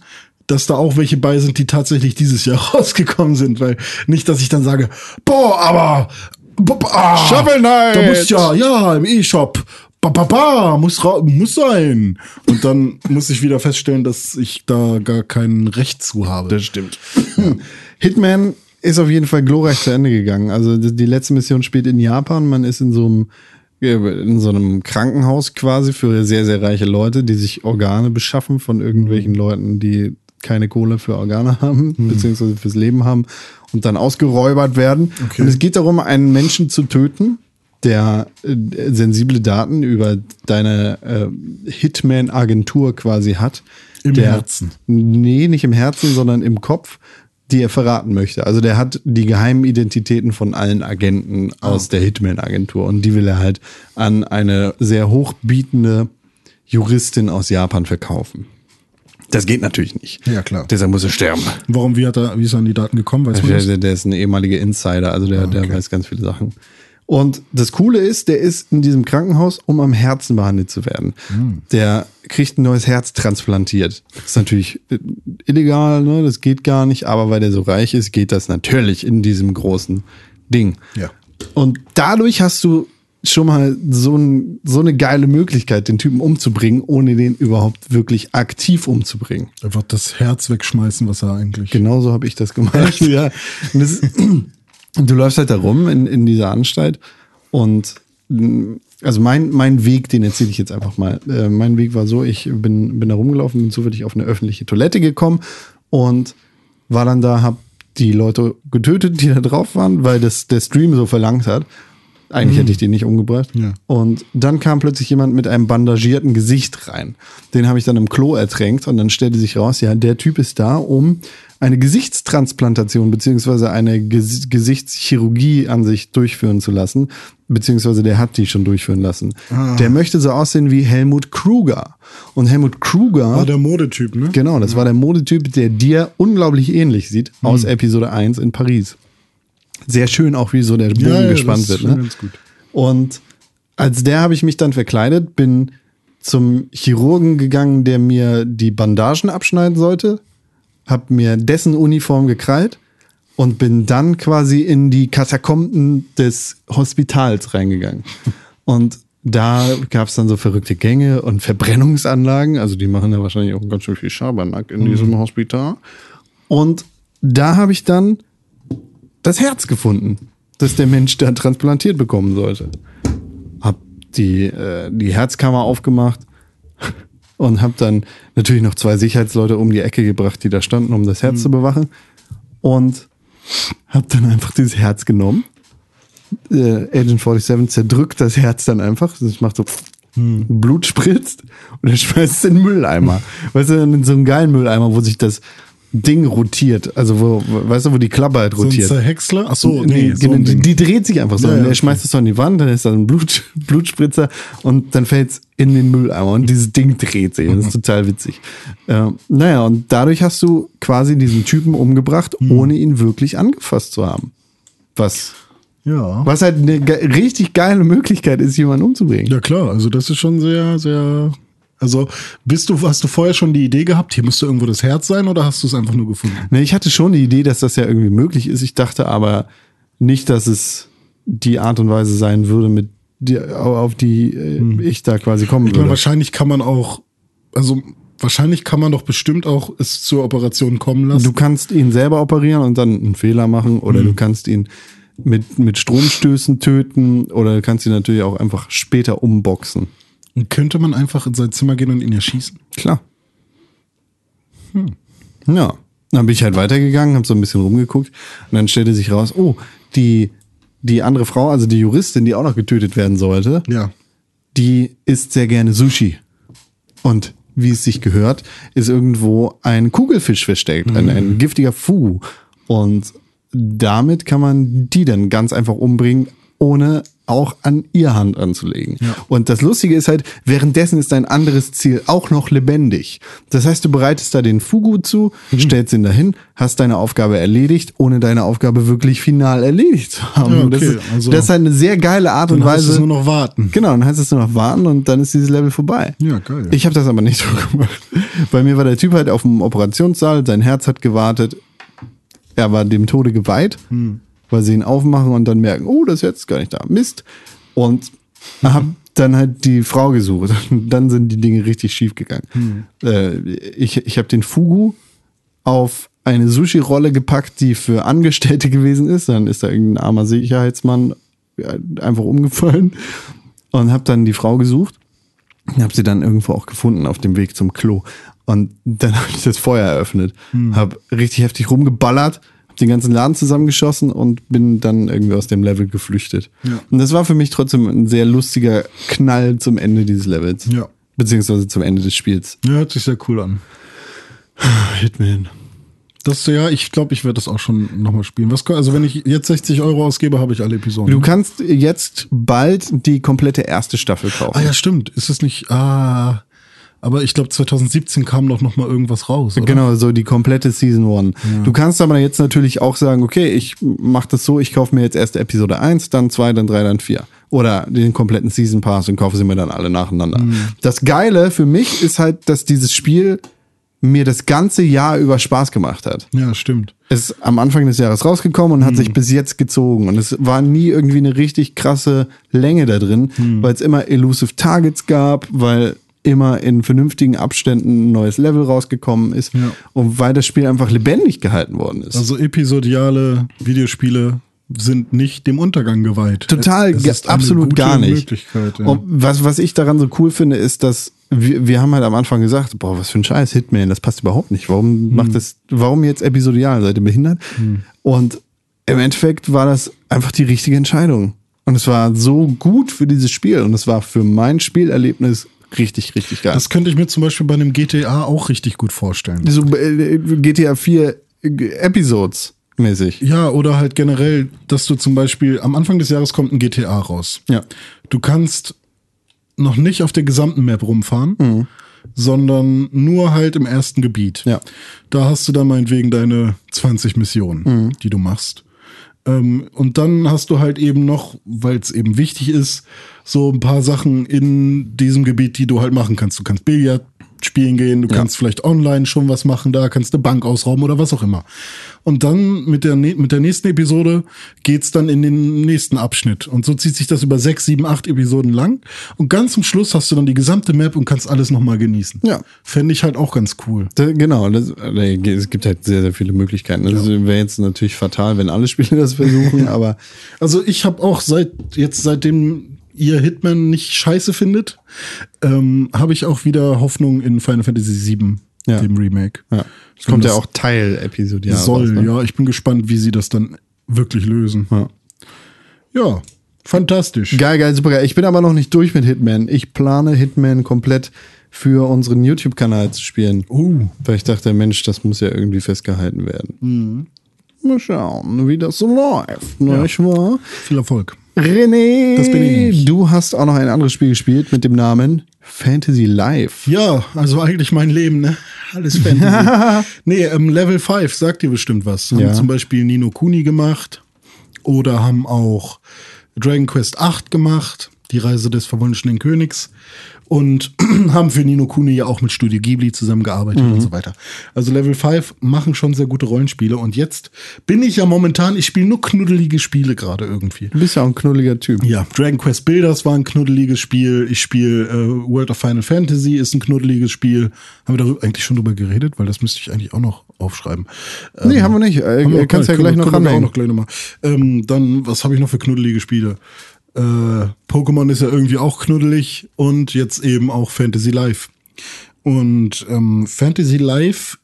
dass da auch welche bei sind, die tatsächlich dieses Jahr [laughs] rausgekommen sind, weil nicht, dass ich dann sage, boah, aber ah, Shovel Knight! Da muss ja, ja, im E-Shop. Ba, ba, ba, muss, muss sein. Und dann muss ich wieder feststellen, dass ich da gar kein Recht zu habe. stimmt. [clears throat] Hitman ist auf jeden Fall glorreich zu Ende gegangen. Also die, die letzte Mission spielt in Japan. Man ist in so einem in so einem Krankenhaus quasi für sehr, sehr reiche Leute, die sich Organe beschaffen von irgendwelchen Leuten, die keine Kohle für Organe [laughs] haben, beziehungsweise fürs Leben haben und dann ausgeräubert werden. Okay. Und es geht darum, einen Menschen zu töten, der äh, sensible Daten über deine äh, Hitman-Agentur quasi hat. Im der, Herzen. Nee, nicht im Herzen, sondern im Kopf, die er verraten möchte. Also der hat die geheimen Identitäten von allen Agenten aus der Hitman-Agentur und die will er halt an eine sehr hochbietende Juristin aus Japan verkaufen. Das geht natürlich nicht. Ja, klar. Deshalb muss er sterben. Warum, wie hat er, wie ist er an die Daten gekommen? Weiß Der, der, der ist ein ehemaliger Insider, also der, Ah, okay. der weiß ganz viele Sachen. Und das Coole ist, der ist in diesem Krankenhaus, um am Herzen behandelt zu werden. Der kriegt ein neues Herz transplantiert. Das ist natürlich äh, illegal, ne? das geht gar nicht, aber weil der so reich ist, geht das natürlich in diesem großen Ding. Ja. Und dadurch hast du schon mal so, ein, so eine geile Möglichkeit, den Typen umzubringen, ohne den überhaupt wirklich aktiv umzubringen. Einfach das Herz wegschmeißen, was er eigentlich. Genauso habe ich das gemacht. [laughs] Ja. Und das, und [clears throat] du läufst halt da rum in, in dieser Anstalt und also mein, mein Weg, den erzähle ich jetzt einfach mal. Äh, mein Weg war so, ich bin, bin da rumgelaufen, bin zufällig auf eine öffentliche Toilette gekommen und war dann da, hab die Leute getötet, die da drauf waren, weil das der Stream so verlangt hat. Eigentlich hätte ich den nicht umgebracht. Ja. Und dann kam plötzlich jemand mit einem bandagierten Gesicht rein. Den habe ich dann im Klo ertränkt und dann stellte sich raus, ja, der Typ ist da, um eine Gesichtstransplantation beziehungsweise eine Ges Gesichtschirurgie an sich durchführen zu lassen, beziehungsweise der hat die schon durchführen lassen. Der möchte so aussehen wie Helmut Kruger. Und Helmut Kruger, War der Modetyp, ne? genau, das war der Modetyp, der dir unglaublich ähnlich sieht aus Episode 1 in Paris. Sehr schön auch, wie so der Bogen Ja, ja, gespannt wird. Ne? Und als der habe ich mich dann verkleidet, bin zum Chirurgen gegangen, der mir die Bandagen abschneiden sollte, habe mir dessen Uniform gekrallt und bin dann quasi in die Katakomben des Hospitals reingegangen. Und da gab es dann so verrückte Gänge und Verbrennungsanlagen. Also die machen ja wahrscheinlich auch ganz schön viel Schabernack in diesem Hospital. Und da habe ich dann das Herz gefunden, das der Mensch da transplantiert bekommen sollte. Hab die, äh, die Herzkammer aufgemacht [laughs] und hab dann natürlich noch zwei Sicherheitsleute um die Ecke gebracht, die da standen, um das Herz zu bewachen. Und hab dann einfach dieses Herz genommen. Äh, Agent 47 zerdrückt das Herz dann einfach. Das macht so Blut spritzt und er schmeißt es in den Mülleimer. Weißt du, in so einen geilen Mülleimer, wo sich das Ding rotiert. Also wo, weißt du, wo die Klappe halt So ein rotiert. Zerhäcksler? Ach so, Nee, nee, so genau, die, die dreht sich einfach so. Ja, ja, er okay. schmeißt es so an die Wand, dann ist da ein Blut, [laughs] Blutspritzer und dann fällt es in den Mülleimer und dieses Ding dreht sich. Das ist total witzig. Ähm, naja, und dadurch hast du quasi diesen Typen umgebracht, Hm. ohne ihn wirklich angefasst zu haben. Was, Ja. was halt eine richtig geile Möglichkeit ist, jemanden umzubringen. Ja, klar. Also, das ist schon sehr, sehr. Also, bist du, hast du vorher schon die Idee gehabt, hier müsste irgendwo das Herz sein oder hast du es einfach nur gefunden? Ne, ich hatte schon die Idee, dass das ja irgendwie möglich ist. Ich dachte aber nicht, dass es die Art und Weise sein würde, mit die, auf die äh, ich da quasi kommen Ich meine, würde. wahrscheinlich kann man auch, also wahrscheinlich kann man doch bestimmt auch es zur Operation kommen lassen. Du kannst ihn selber operieren und dann einen Fehler machen oder du kannst ihn mit, mit Stromstößen töten oder du kannst ihn natürlich auch einfach später umboxen. Und könnte man einfach in sein Zimmer gehen und ihn erschießen? Klar. Ja. Dann bin ich halt weitergegangen, habe so ein bisschen rumgeguckt und dann stellte sich raus, oh, die, die andere Frau, also die Juristin, die auch noch getötet werden sollte, Ja. die isst sehr gerne Sushi. Und wie es sich gehört, ist irgendwo ein Kugelfisch versteckt, ein, ein giftiger Fugu. Und damit kann man die dann ganz einfach umbringen, ohne auch an ihr Hand anzulegen. Und das Lustige ist halt, währenddessen ist ein anderes Ziel auch noch lebendig. Das heißt, du bereitest da den Fugu zu, stellst ihn dahin, hast deine Aufgabe erledigt, ohne deine Aufgabe wirklich final erledigt zu haben. Ja, okay, das, ist, also- das ist halt eine sehr geile Art und Dann heißt Weise. es nur noch warten. Genau, dann heißt es nur noch warten und dann ist dieses Level vorbei. Ja, geil. Ich habe das aber nicht [laughs] so gemacht. Bei mir war der Typ halt auf dem Operationssaal, sein Herz hat gewartet. Er war dem Tode geweiht, weil sie ihn aufmachen und dann merken, oh, das ist gar nicht da. Mist. Und hab dann halt die Frau gesucht. Und [laughs] dann sind die Dinge richtig schief gegangen. Äh, ich ich habe den Fugu auf eine Sushi-Rolle gepackt, die für Angestellte gewesen ist. Dann ist da irgendein armer Sicherheitsmann ja, einfach umgefallen und habe dann die Frau gesucht. Habe sie dann irgendwo auch gefunden auf dem Weg zum Klo. Und dann habe ich das Feuer eröffnet, habe richtig heftig rumgeballert, habe den ganzen Laden zusammengeschossen und bin dann irgendwie aus dem Level geflüchtet. Und das war für mich trotzdem ein sehr lustiger Knall zum Ende dieses Levels. Ja. Beziehungsweise zum Ende des Spiels. Ja, hört sich sehr cool an. [sighs] Hitman. Das, ja, ich glaube, ich werde das auch schon nochmal spielen. Was, also wenn ich jetzt 60 Euro ausgebe, habe ich alle Episoden. Du kannst jetzt bald die komplette erste Staffel kaufen. ah ja, stimmt. Ist es nicht, ah, Aber ich glaube, 2017 kam doch noch mal irgendwas raus. Oder? Genau, so die komplette Season One. Du kannst aber jetzt natürlich auch sagen, okay, ich mach das so, ich kaufe mir jetzt erst Episode 1, dann 2, dann 3, dann 4. Oder den kompletten Season Pass und kaufe sie mir dann alle nacheinander. Das Geile für mich ist halt, dass dieses Spiel mir das ganze Jahr über Spaß gemacht hat. Ja, stimmt. Es ist am Anfang des Jahres rausgekommen und hat sich bis jetzt gezogen. Und es war nie irgendwie eine richtig krasse Länge da drin, weil es immer Elusive Targets gab, weil immer in vernünftigen Abständen ein neues Level rausgekommen ist Ja. und weil das Spiel einfach lebendig gehalten worden ist. Also episodiale Videospiele sind nicht dem Untergang geweiht. Total, absolut gar nicht. Ja. Und was, was ich daran so cool finde, ist, dass wir, wir haben halt am Anfang gesagt, boah, was für ein Scheiß, Hitman, das passt überhaupt nicht. Warum Hm. macht das, warum jetzt episodial? Seid ihr behindert? Und im Endeffekt war das einfach die richtige Entscheidung. Und es war so gut für dieses Spiel und es war für mein Spielerlebnis richtig, richtig geil. Das könnte ich mir zum Beispiel bei einem GTA auch richtig gut vorstellen. so äh, GTA 4 Episodes mäßig. Ja, oder halt generell, dass du zum Beispiel am Anfang des Jahres kommt ein GTA raus. Ja. Du kannst noch nicht auf der gesamten Map rumfahren, sondern nur halt im ersten Gebiet. Ja. Da hast du dann meinetwegen deine 20 Missionen, die du machst. Ähm, und dann hast du halt eben noch, weil es eben wichtig ist, so ein paar Sachen in diesem Gebiet, die du halt machen kannst. Du kannst Billard spielen gehen, du kannst vielleicht online schon was machen da, kannst eine Bank ausrauben oder was auch immer. Und dann mit der, ne- mit der nächsten Episode geht's dann in den nächsten Abschnitt. Und so zieht sich das über sechs, sieben, acht Episoden lang. Und ganz zum Schluss hast du dann die gesamte Map und kannst alles nochmal genießen. Ja. Fände ich halt auch ganz cool. Genau, das, es gibt halt sehr, sehr viele Möglichkeiten. Das wäre jetzt natürlich fatal, wenn alle Spiele das versuchen, [laughs] aber Also ich habe auch seit jetzt seitdem ihr Hitman nicht scheiße findet, ähm, habe ich auch wieder Hoffnung in Final Fantasy VII, Ja. dem Remake. ja. es kommt ja auch Teil-Episodial. soll, raus, ne? ja. Ich bin gespannt, wie sie das dann wirklich lösen. Ja. Ja, fantastisch. Geil, geil, super geil. Ich bin aber noch nicht durch mit Hitman. Ich plane Hitman komplett für unseren YouTube-Kanal zu spielen. Uh. Weil ich dachte, Mensch, das muss ja irgendwie festgehalten werden. Mhm. Mal schauen, wie das so läuft. Nicht wahr? Viel Erfolg. René, Das bin ich. du hast auch noch ein anderes Spiel gespielt mit dem Namen Fantasy Life. Ja, also eigentlich mein Leben, ne? Alles Fantasy. [laughs] nee, ähm, Level 5 sagt dir bestimmt was. Haben Ja. zum Beispiel Nino Kuni gemacht oder haben auch Dragon Quest 8 gemacht, die Reise des verwunschenen Königs. Und [clears throat] haben für Nino Kuni ja auch mit Studio Ghibli zusammengearbeitet Mhm. und so weiter. Also Level 5 machen schon sehr gute Rollenspiele. Und jetzt bin ich ja momentan, ich spiele nur knuddelige Spiele gerade irgendwie. Du bist ja auch ein knuddeliger Typ. Ja, Dragon Quest Builders war ein knuddeliges Spiel. Ich spiele äh, World of Final Fantasy, ist ein knuddeliges Spiel. Haben wir darüber eigentlich schon drüber geredet? Weil das müsste ich eigentlich auch noch aufschreiben. Nee, haben wir nicht. Äh, Haben wir kannst ja können gleich wir- noch können auch ranhängen. noch gleich. Ähm, dann, was habe ich noch für knuddelige Spiele? Äh, Pokémon ist ja irgendwie auch knuddelig und jetzt eben auch Fantasy Life. Und ähm, Fantasy Life,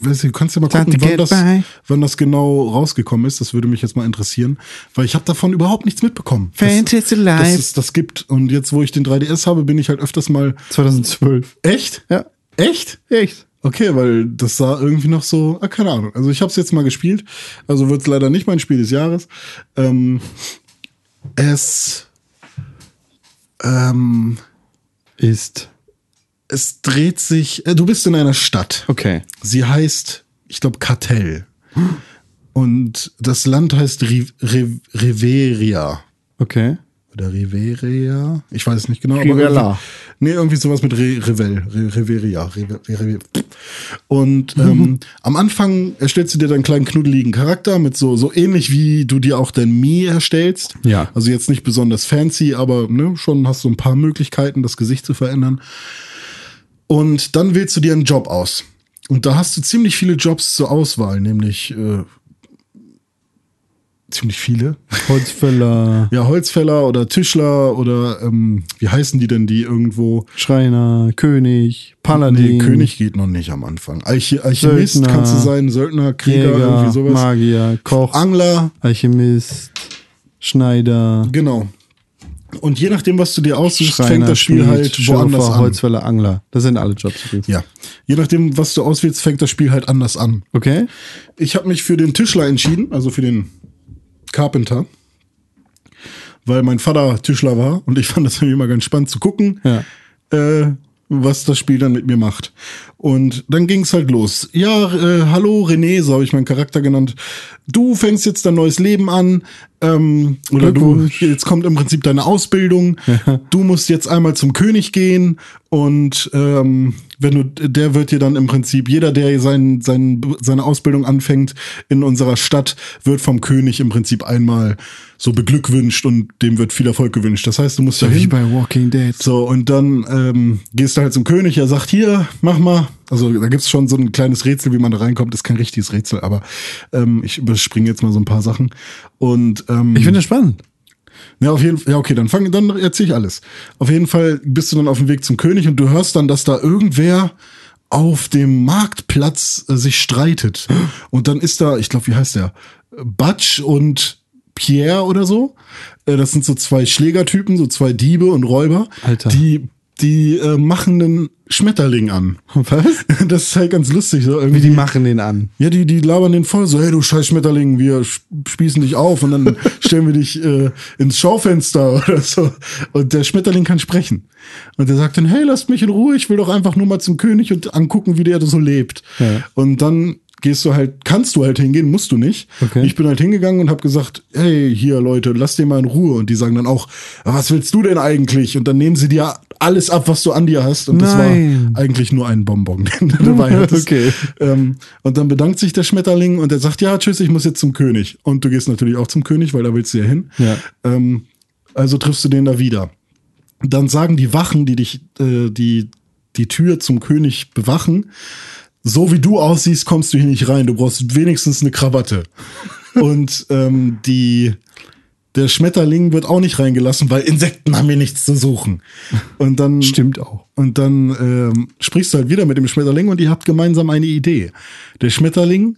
weißt du, du kannst ja mal gucken, wann das, by. wann das genau rausgekommen ist. Das würde mich jetzt mal interessieren, weil ich habe davon überhaupt nichts mitbekommen. Fantasy Life. Dass es das gibt. Und jetzt, wo ich den 3DS habe, bin ich halt öfters mal. 2012. Echt? Ja. Echt? Echt? Okay, weil das sah irgendwie noch so, ah, keine Ahnung. Also ich habe es jetzt mal gespielt, also wird es leider nicht mein Spiel des Jahres. Ähm, es, ähm, Ist. es dreht sich, äh, du bist in einer Stadt. Okay. Sie heißt, ich glaube, Kartell. Und das Land heißt Ri Re Reveria. Okay. Oder Riveria? Ich weiß es nicht genau. Rivella. Nee, irgendwie sowas mit Re Revel. Re Riveria. Re Re Und [laughs] ähm, am Anfang erstellst du dir deinen kleinen knuddeligen Charakter mit so, so ähnlich wie du dir auch dein Mii erstellst. Ja. Also jetzt nicht besonders fancy, aber ne, schon hast du ein paar Möglichkeiten, das Gesicht zu verändern. Und dann wählst du dir einen Job aus. Und da hast du ziemlich viele Jobs zur Auswahl, nämlich äh, ziemlich viele. Holzfäller, [laughs] Ja, Holzfäller oder Tischler oder ähm, wie heißen die denn die irgendwo? Schreiner, König, Paladin. Nee, König geht noch nicht am Anfang. Alchi Alchemist Söldner, kannst du sein, Söldner, Krieger, Jäger, irgendwie sowas. Magier, Koch, Angler, Alchemist, Schneider, genau. Und je nachdem, was du dir aussuchst, Schreiner, fängt das Spiel Schmied, halt woanders Schürfer, an. Holzfäller, Angler. Das sind alle Jobs übrigens. Ja. Je nachdem, was du auswählst, fängt das Spiel halt anders an. Okay? Ich habe mich für den Tischler entschieden, also für den Carpenter, weil mein Vater Tischler war und ich fand das irgendwie immer ganz spannend zu gucken. Ja. Äh, was das Spiel dann mit mir macht. Und dann ging es halt los. Ja, äh, hallo René, so habe ich meinen Charakter genannt. Du fängst jetzt dein neues Leben an. Ähm, oder du, jetzt kommt im Prinzip deine Ausbildung. Du musst jetzt einmal zum König gehen und ähm, wenn du, der wird dir dann im Prinzip, jeder, der sein, sein, seine Ausbildung anfängt in unserer Stadt, wird vom König im Prinzip einmal so beglückwünscht und dem wird viel Erfolg gewünscht. Das heißt, du musst Wie dahin. bei Walking Dead. So, und dann ähm, gehst du halt zum König, er sagt, hier, mach mal. Also da gibt's schon so ein kleines Rätsel, wie man da reinkommt. ist kein richtiges Rätsel, aber ähm, ich überspringe jetzt mal so ein paar Sachen. Und ähm, Ich finde das spannend. ja, auf jeden Fall. Ja, okay, dann fang, dann erzähl ich alles. Auf jeden Fall bist du dann auf dem Weg zum König und du hörst dann, dass da irgendwer auf dem Marktplatz äh, sich streitet. Und dann ist da, ich glaube, wie heißt der? Batsch und Pierre oder so. Äh, Das sind so zwei Schlägertypen, so zwei Diebe und Räuber. Alter. Die, die äh, machen einen Schmetterling an. Was? [laughs] Das ist halt ganz lustig. So Wie irgendwie. die machen den an. Ja, die, die labern den voll so, hey du scheiß Schmetterling, wir spießen dich auf und dann [laughs] stellen wir dich äh, ins Schaufenster [laughs] oder so. Und der Schmetterling kann sprechen. Und der sagt dann, hey, lasst mich in Ruhe, ich will doch einfach nur mal zum König und angucken, wie der so lebt. Ja. Und dann gehst du halt, kannst du halt hingehen, musst du nicht. Okay. Ich bin halt hingegangen und habe gesagt, hey, hier Leute, lass den mal in Ruhe. Und die sagen dann auch, was willst du denn eigentlich? Und dann nehmen sie dir alles ab, was du an dir hast. Und Nein. das war eigentlich nur ein Bonbon, den [laughs] du dabei hattest. Okay. Ähm, und dann bedankt sich der Schmetterling und er sagt, ja, tschüss, ich muss jetzt zum König. Und du gehst natürlich auch zum König, weil da willst du ja hin. Ja. Ähm, also triffst du den da wieder. Dann sagen die Wachen, die dich, äh, die die Tür zum König bewachen, so wie du aussiehst, kommst du hier nicht rein. Du brauchst wenigstens eine Krawatte. und [laughs] ähm, die der Schmetterling wird auch nicht reingelassen, weil Insekten haben hier nichts zu suchen. Und dann Stimmt auch. und dann ähm, sprichst du halt wieder mit dem Schmetterling und ihr habt gemeinsam eine Idee. Der Schmetterling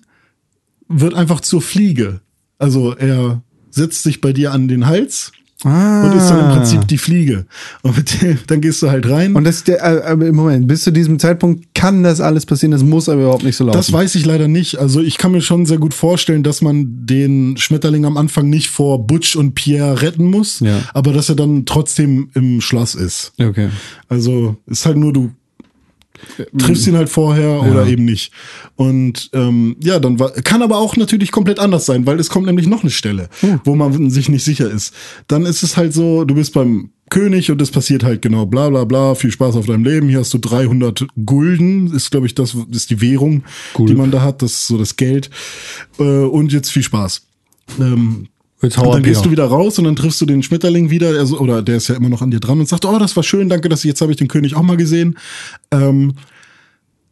wird einfach zur Fliege. Also er setzt sich bei dir an den Hals Ah. und ist dann im Prinzip die Fliege. Und mit dem, dann gehst du halt rein. Und das der, äh, aber im Moment, bis zu diesem Zeitpunkt kann das alles passieren, das muss aber überhaupt nicht so laufen. das weiß ich leider nicht. Also ich kann mir schon sehr gut vorstellen, dass man den Schmetterling am Anfang nicht vor Butch und Pierre retten muss, Ja. aber dass er dann trotzdem im Schloss ist. Okay. Also ist halt nur, du triffst ihn halt vorher oder eben nicht. Und ähm, ja, dann war, kann aber auch natürlich komplett anders sein, weil es kommt nämlich noch eine Stelle, wo man sich nicht sicher ist. Dann ist es halt so, du bist beim König und es passiert halt genau bla bla bla, viel Spaß auf deinem Leben. Hier hast du 300 Gulden, ist glaube ich das ist die Währung, die man da hat, das ist so das Geld. Äh, und jetzt viel Spaß. Ähm, Jetzt und dann gehst du wieder raus und dann triffst du den Schmetterling wieder, also, oder der ist ja immer noch an dir dran und sagt, oh, das war schön, danke, dass ich, jetzt habe ich den König auch mal gesehen. Ähm,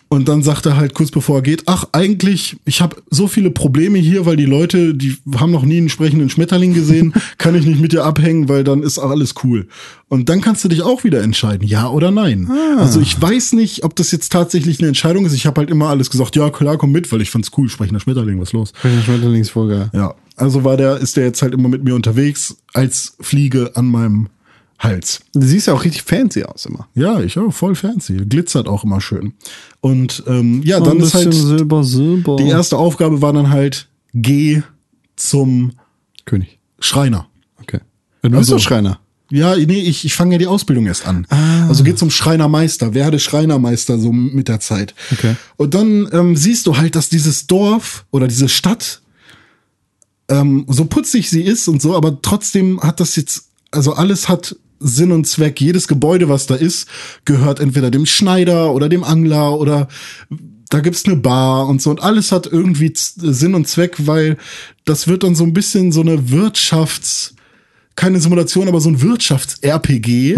und dann sagt er halt kurz bevor er geht, ach, eigentlich, ich habe so viele Probleme hier, weil die Leute, die haben noch nie einen sprechenden Schmetterling gesehen, [laughs] kann ich nicht mit dir abhängen, weil dann ist auch alles cool. Und dann kannst du dich auch wieder entscheiden, ja oder nein. Also ich weiß nicht, ob das jetzt tatsächlich eine Entscheidung ist. Ich habe halt immer alles gesagt, ja klar, komm mit, weil ich fand's cool, sprechender Schmetterling, was los? Der Schmetterlingsfolge. Ja, also war der, ist der jetzt halt immer mit mir unterwegs als Fliege an meinem Hals. Du siehst ja auch richtig fancy aus immer. Ja, ich auch voll fancy. Glitzert auch immer schön. Und ähm, ja, dann ist halt Silber, Silber. die erste Aufgabe war dann halt geh zum König. Schreiner. Okay. Du bist Also- doch Schreiner. Ja, nee, ich, ich fange ja die Ausbildung erst an. Also geh zum Schreinermeister, werde Schreinermeister so mit der Zeit. Okay. Und dann ähm, siehst du halt, dass dieses Dorf oder diese Stadt ähm, so putzig sie ist und so, aber trotzdem hat das jetzt, also alles hat Sinn und Zweck. Jedes Gebäude, was da ist, gehört entweder dem Schneider oder dem Angler oder da gibt's eine Bar und so und alles hat irgendwie Sinn und Zweck, weil das wird dann so ein bisschen so eine Wirtschafts keine Simulation, aber so ein Wirtschafts-RPG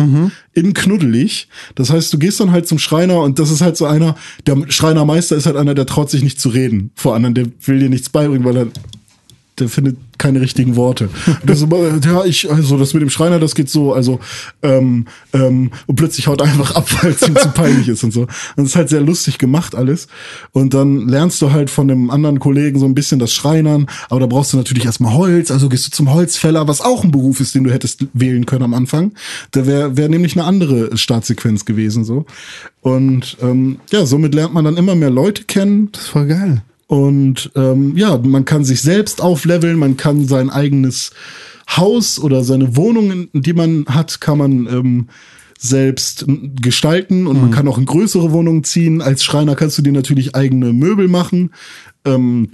in knuddelig. Das heißt, du gehst dann halt zum Schreiner und das ist halt so einer, der Schreinermeister ist halt einer, der traut sich nicht zu reden vor anderen, der will dir nichts beibringen, weil er der findet keine richtigen Worte. So, ja, ich, also das mit dem Schreiner, das geht so, also, ähm, ähm, und plötzlich haut einfach ab, weil es ihm zu peinlich ist und so. Und das ist halt sehr lustig gemacht alles. Und dann lernst du halt von dem anderen Kollegen so ein bisschen das Schreinern, aber da brauchst du natürlich erstmal Holz, also gehst du zum Holzfäller, was auch ein Beruf ist, den du hättest wählen können am Anfang. Da wäre wär nämlich eine andere Startsequenz gewesen, so. Und ähm, ja, somit lernt man dann immer mehr Leute kennen. Das voll geil. Und ähm, ja, man kann sich selbst aufleveln, man kann sein eigenes Haus oder seine Wohnung, die man hat, kann man ähm, selbst gestalten und man kann auch in größere Wohnungen ziehen. Als Schreiner kannst du dir natürlich eigene Möbel machen. Ähm,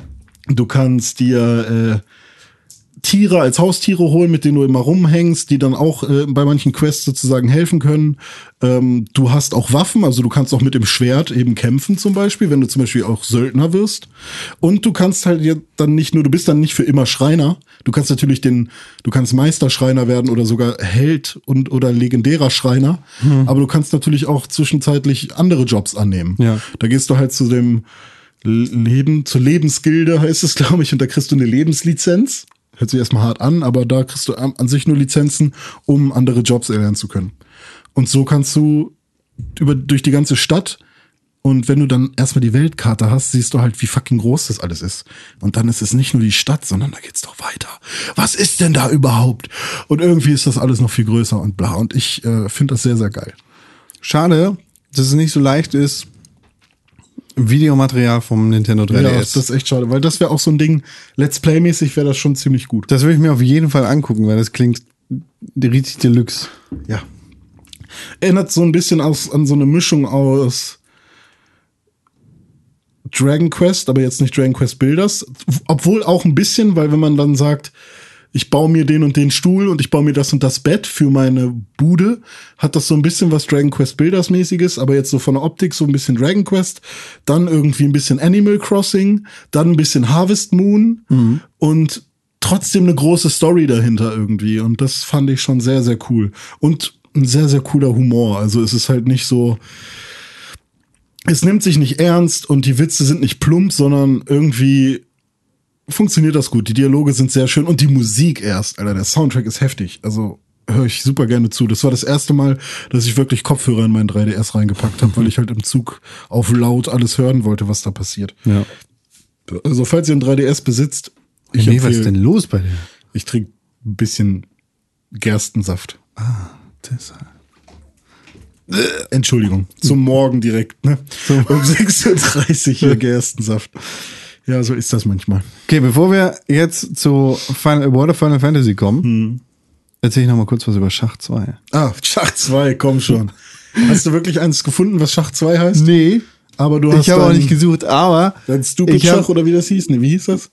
du kannst dir äh, Tiere als Haustiere holen, mit denen du immer rumhängst, die dann auch äh, bei manchen Quests sozusagen helfen können. Ähm, du hast auch Waffen, also du kannst auch mit dem Schwert eben kämpfen zum Beispiel, wenn du zum Beispiel auch Söldner wirst. Und du kannst halt ja dann nicht nur, du bist dann nicht für immer Schreiner. Du kannst natürlich den, du kannst Meisterschreiner werden oder sogar Held und oder legendärer Schreiner. Aber du kannst natürlich auch zwischenzeitlich andere Jobs annehmen. Ja. Da gehst du halt zu dem Leben, zur Lebensgilde heißt es, [laughs] glaube ich, und da kriegst du eine Lebenslizenz. Hört sich erstmal hart an, aber da kriegst du an, sich nur Lizenzen, um andere Jobs erlernen zu können. Und so kannst du über, durch die ganze Stadt und wenn du dann erstmal die Weltkarte hast, siehst du halt, wie fucking groß das alles ist. Und dann ist es nicht nur die Stadt, sondern da geht's doch weiter. Was ist denn da überhaupt? Und irgendwie ist das alles noch viel größer und bla. Und ich äh, finde das sehr, sehr geil. Schade, dass es nicht so leicht ist, Videomaterial vom Nintendo 3DS. Ja, das ist echt schade, weil das wäre auch so ein Ding, Let's Play-mäßig wäre das schon ziemlich gut. Das will ich mir auf jeden Fall angucken, weil das klingt richtig deluxe. Ja. Erinnert so ein bisschen aus, an so eine Mischung aus Dragon Quest, aber jetzt nicht Dragon Quest Builders. Obwohl auch ein bisschen, weil wenn man dann sagt, ich baue mir den und den Stuhl und ich baue mir das und das Bett für meine Bude, hat das so ein bisschen was Dragon Quest Builders mäßiges, aber jetzt so von der Optik so ein bisschen Dragon Quest, dann irgendwie ein bisschen Animal Crossing, dann ein bisschen Harvest Moon und trotzdem eine große Story dahinter irgendwie und das fand ich schon sehr, sehr cool. Und ein sehr, sehr cooler Humor. Also es ist halt nicht so, es nimmt sich nicht ernst und die Witze sind nicht plump, sondern irgendwie funktioniert das gut. Die Dialoge sind sehr schön und die Musik erst, Alter, der Soundtrack ist heftig. Also höre ich super gerne zu. Das war das erste Mal, dass ich wirklich Kopfhörer in meinen 3DS reingepackt habe, weil ich halt im Zug auf laut alles hören wollte, was da passiert. Ja. Also falls ihr ein 3DS besitzt, ich nee, was ist empfehle- denn los bei dir? ich trinke ein bisschen Gerstensaft. Deshalb. Entschuldigung, zum Morgen direkt, ne? Um [laughs] 6.30 Uhr hier Gerstensaft. Ja, so ist das manchmal. Okay, bevor wir jetzt zu Final, World of Final Fantasy kommen, Hm. erzähle ich noch mal kurz was über Schach 2. Ah, Schach 2, komm schon. Hast du wirklich eins gefunden, was Schach 2 heißt? Nee, Aber du hast ich habe auch nicht gesucht, aber Dein Stupid hab- Schach oder wie das hieß? Ne, wie hieß das?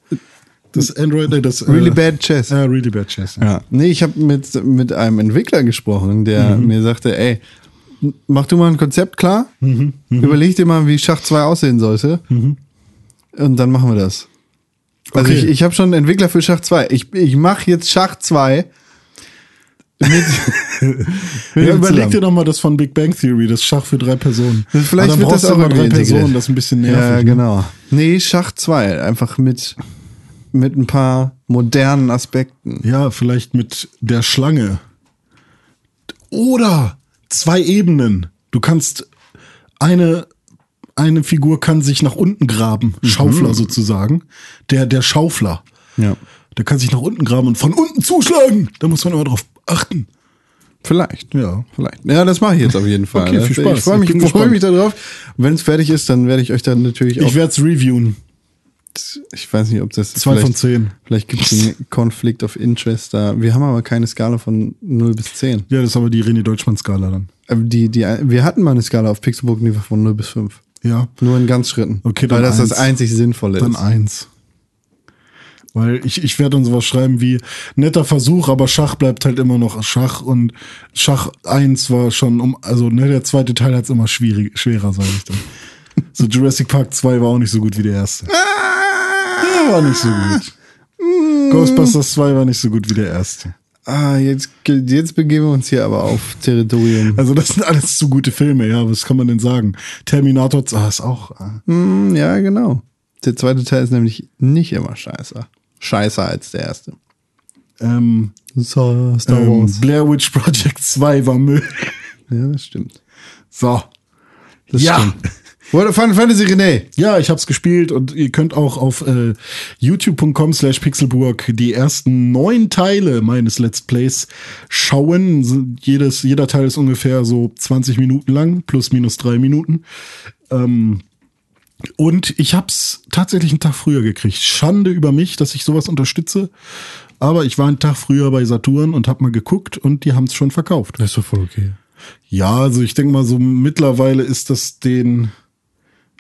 Das Android, nee, das Really äh, Bad Chess. Ja, Really Bad Chess. Ja. Ja, nee, ich habe mit, mit einem Entwickler gesprochen, der Mhm. mir sagte, ey, mach du mal ein Konzept klar, Mhm. überleg dir mal, wie Schach 2 aussehen sollte und dann machen wir das. Also Okay. ich, ich habe schon einen Entwickler für Schach 2. Ich, ich mache jetzt Schach 2 mit, [laughs] mit Ja, überleg dir doch mal das von Big Bang Theory, das Schach für drei Personen. Vielleicht wird das auch immer drei. Personen, das ist ein bisschen nervig. Ja, ne? genau. Nee, Schach 2, einfach mit, mit ein paar modernen Aspekten. Ja, vielleicht mit der Schlange. Oder zwei Ebenen. Du kannst eine eine Figur kann sich nach unten graben, Schaufler sozusagen. Der der Schaufler. Ja. Der kann sich nach unten graben und von unten zuschlagen. Da muss man immer drauf achten. Vielleicht. Ja. Vielleicht. Ja, das mache ich jetzt auf jeden Fall. Okay, viel Spaß. Ich freue mich, Ich freu mich darauf. Wenn es fertig ist, dann werde ich euch dann natürlich auch. Ich werde es reviewen. ich weiß nicht, ob das. Zwei von zehn. Vielleicht gibt es einen Conflict of Interest da. Wir haben aber keine Skala von 0 bis 10. Ja, das ist aber die René Deutschmann-Skala dann. Äh, Die, die, wir hatten mal eine Skala auf Pixelbook-Niveau von 0 bis 5. Ja. Nur in ganz Schritten. Okay, dann Weil das das eins. einzig Sinnvolle Dann ist. eins. Weil ich, ich werde dann sowas schreiben wie netter Versuch, aber Schach bleibt halt immer noch Schach und Schach 1 war schon um, also ne, der zweite Teil hat es immer schwierig, schwerer, sage ich dann. [laughs] So Jurassic Park 2 war auch nicht so gut wie der erste. Ja, war nicht so gut. Ghostbusters 2 war nicht so gut wie der erste. Ah, jetzt, jetzt begeben wir uns hier aber auf Territorium. Also das sind alles zu gute Filme, ja, was kann man denn sagen? Terminator ah, ist auch. Ah. Hm, ja, genau. Der zweite Teil ist nämlich nicht immer scheißer. Scheißer als der erste. Ähm, So, Star ähm, Blair Witch Project 2 war Müll. Ja, das stimmt. So. Das Ja. stimmt. Final Fantasy René. Ja, ich hab's gespielt und ihr könnt auch auf äh, youtube.com slash pixelburg die ersten neun Teile meines Let's Plays schauen. Jedes, jeder Teil ist ungefähr so 20 Minuten lang, plus minus drei Minuten. Ähm, und ich hab's tatsächlich einen Tag früher gekriegt. Schande über mich, dass ich sowas unterstütze. Aber ich war einen Tag früher bei Saturn und hab mal geguckt und die haben's schon verkauft. Das ist doch voll okay. Ja, also ich denke mal so mittlerweile ist das den,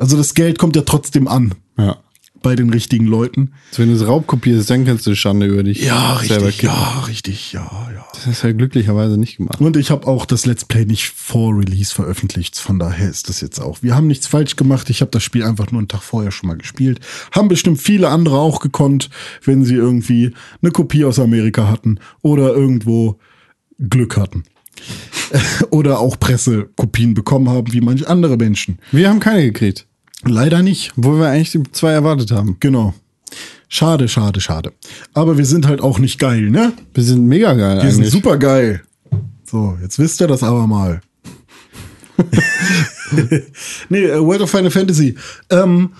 also das Geld kommt ja trotzdem an Ja. bei den richtigen Leuten. Also wenn du es raubkopierst, dann kannst du Schande über dich selber kippen. ja, richtig, ja, ja. Das hast du ja glücklicherweise nicht gemacht. Und ich habe auch das Let's Play nicht vor Release veröffentlicht. Von daher ist das jetzt auch. Wir haben nichts falsch gemacht. Ich habe das Spiel einfach nur einen Tag vorher schon mal gespielt. Haben bestimmt viele andere auch gekonnt, wenn sie irgendwie eine Kopie aus Amerika hatten oder irgendwo Glück hatten. [laughs] oder auch Pressekopien bekommen haben, wie manche andere Menschen. Wir haben keine gekriegt. Leider nicht. Obwohl wir eigentlich die zwei erwartet haben. Genau. Schade, schade, schade. Aber wir sind halt auch nicht geil, ne? Wir sind mega geil Wir sind eigentlich. super geil. So, jetzt wisst ihr das aber mal. [laughs] nee, äh, World of Final Fantasy. Ähm,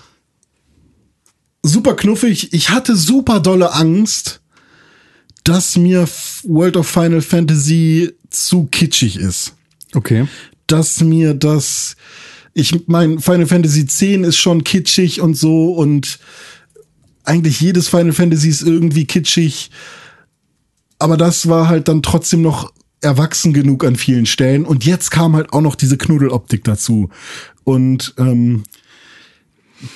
super knuffig. Ich hatte super dolle Angst, dass mir World of Final Fantasy zu kitschig ist. Okay. Dass mir das, ich mein, Final Fantasy X ist schon kitschig und so und eigentlich jedes Final Fantasy ist irgendwie kitschig. Aber das war halt dann trotzdem noch erwachsen genug an vielen Stellen. Und jetzt kam halt auch noch diese Knuddeloptik dazu. Und ähm,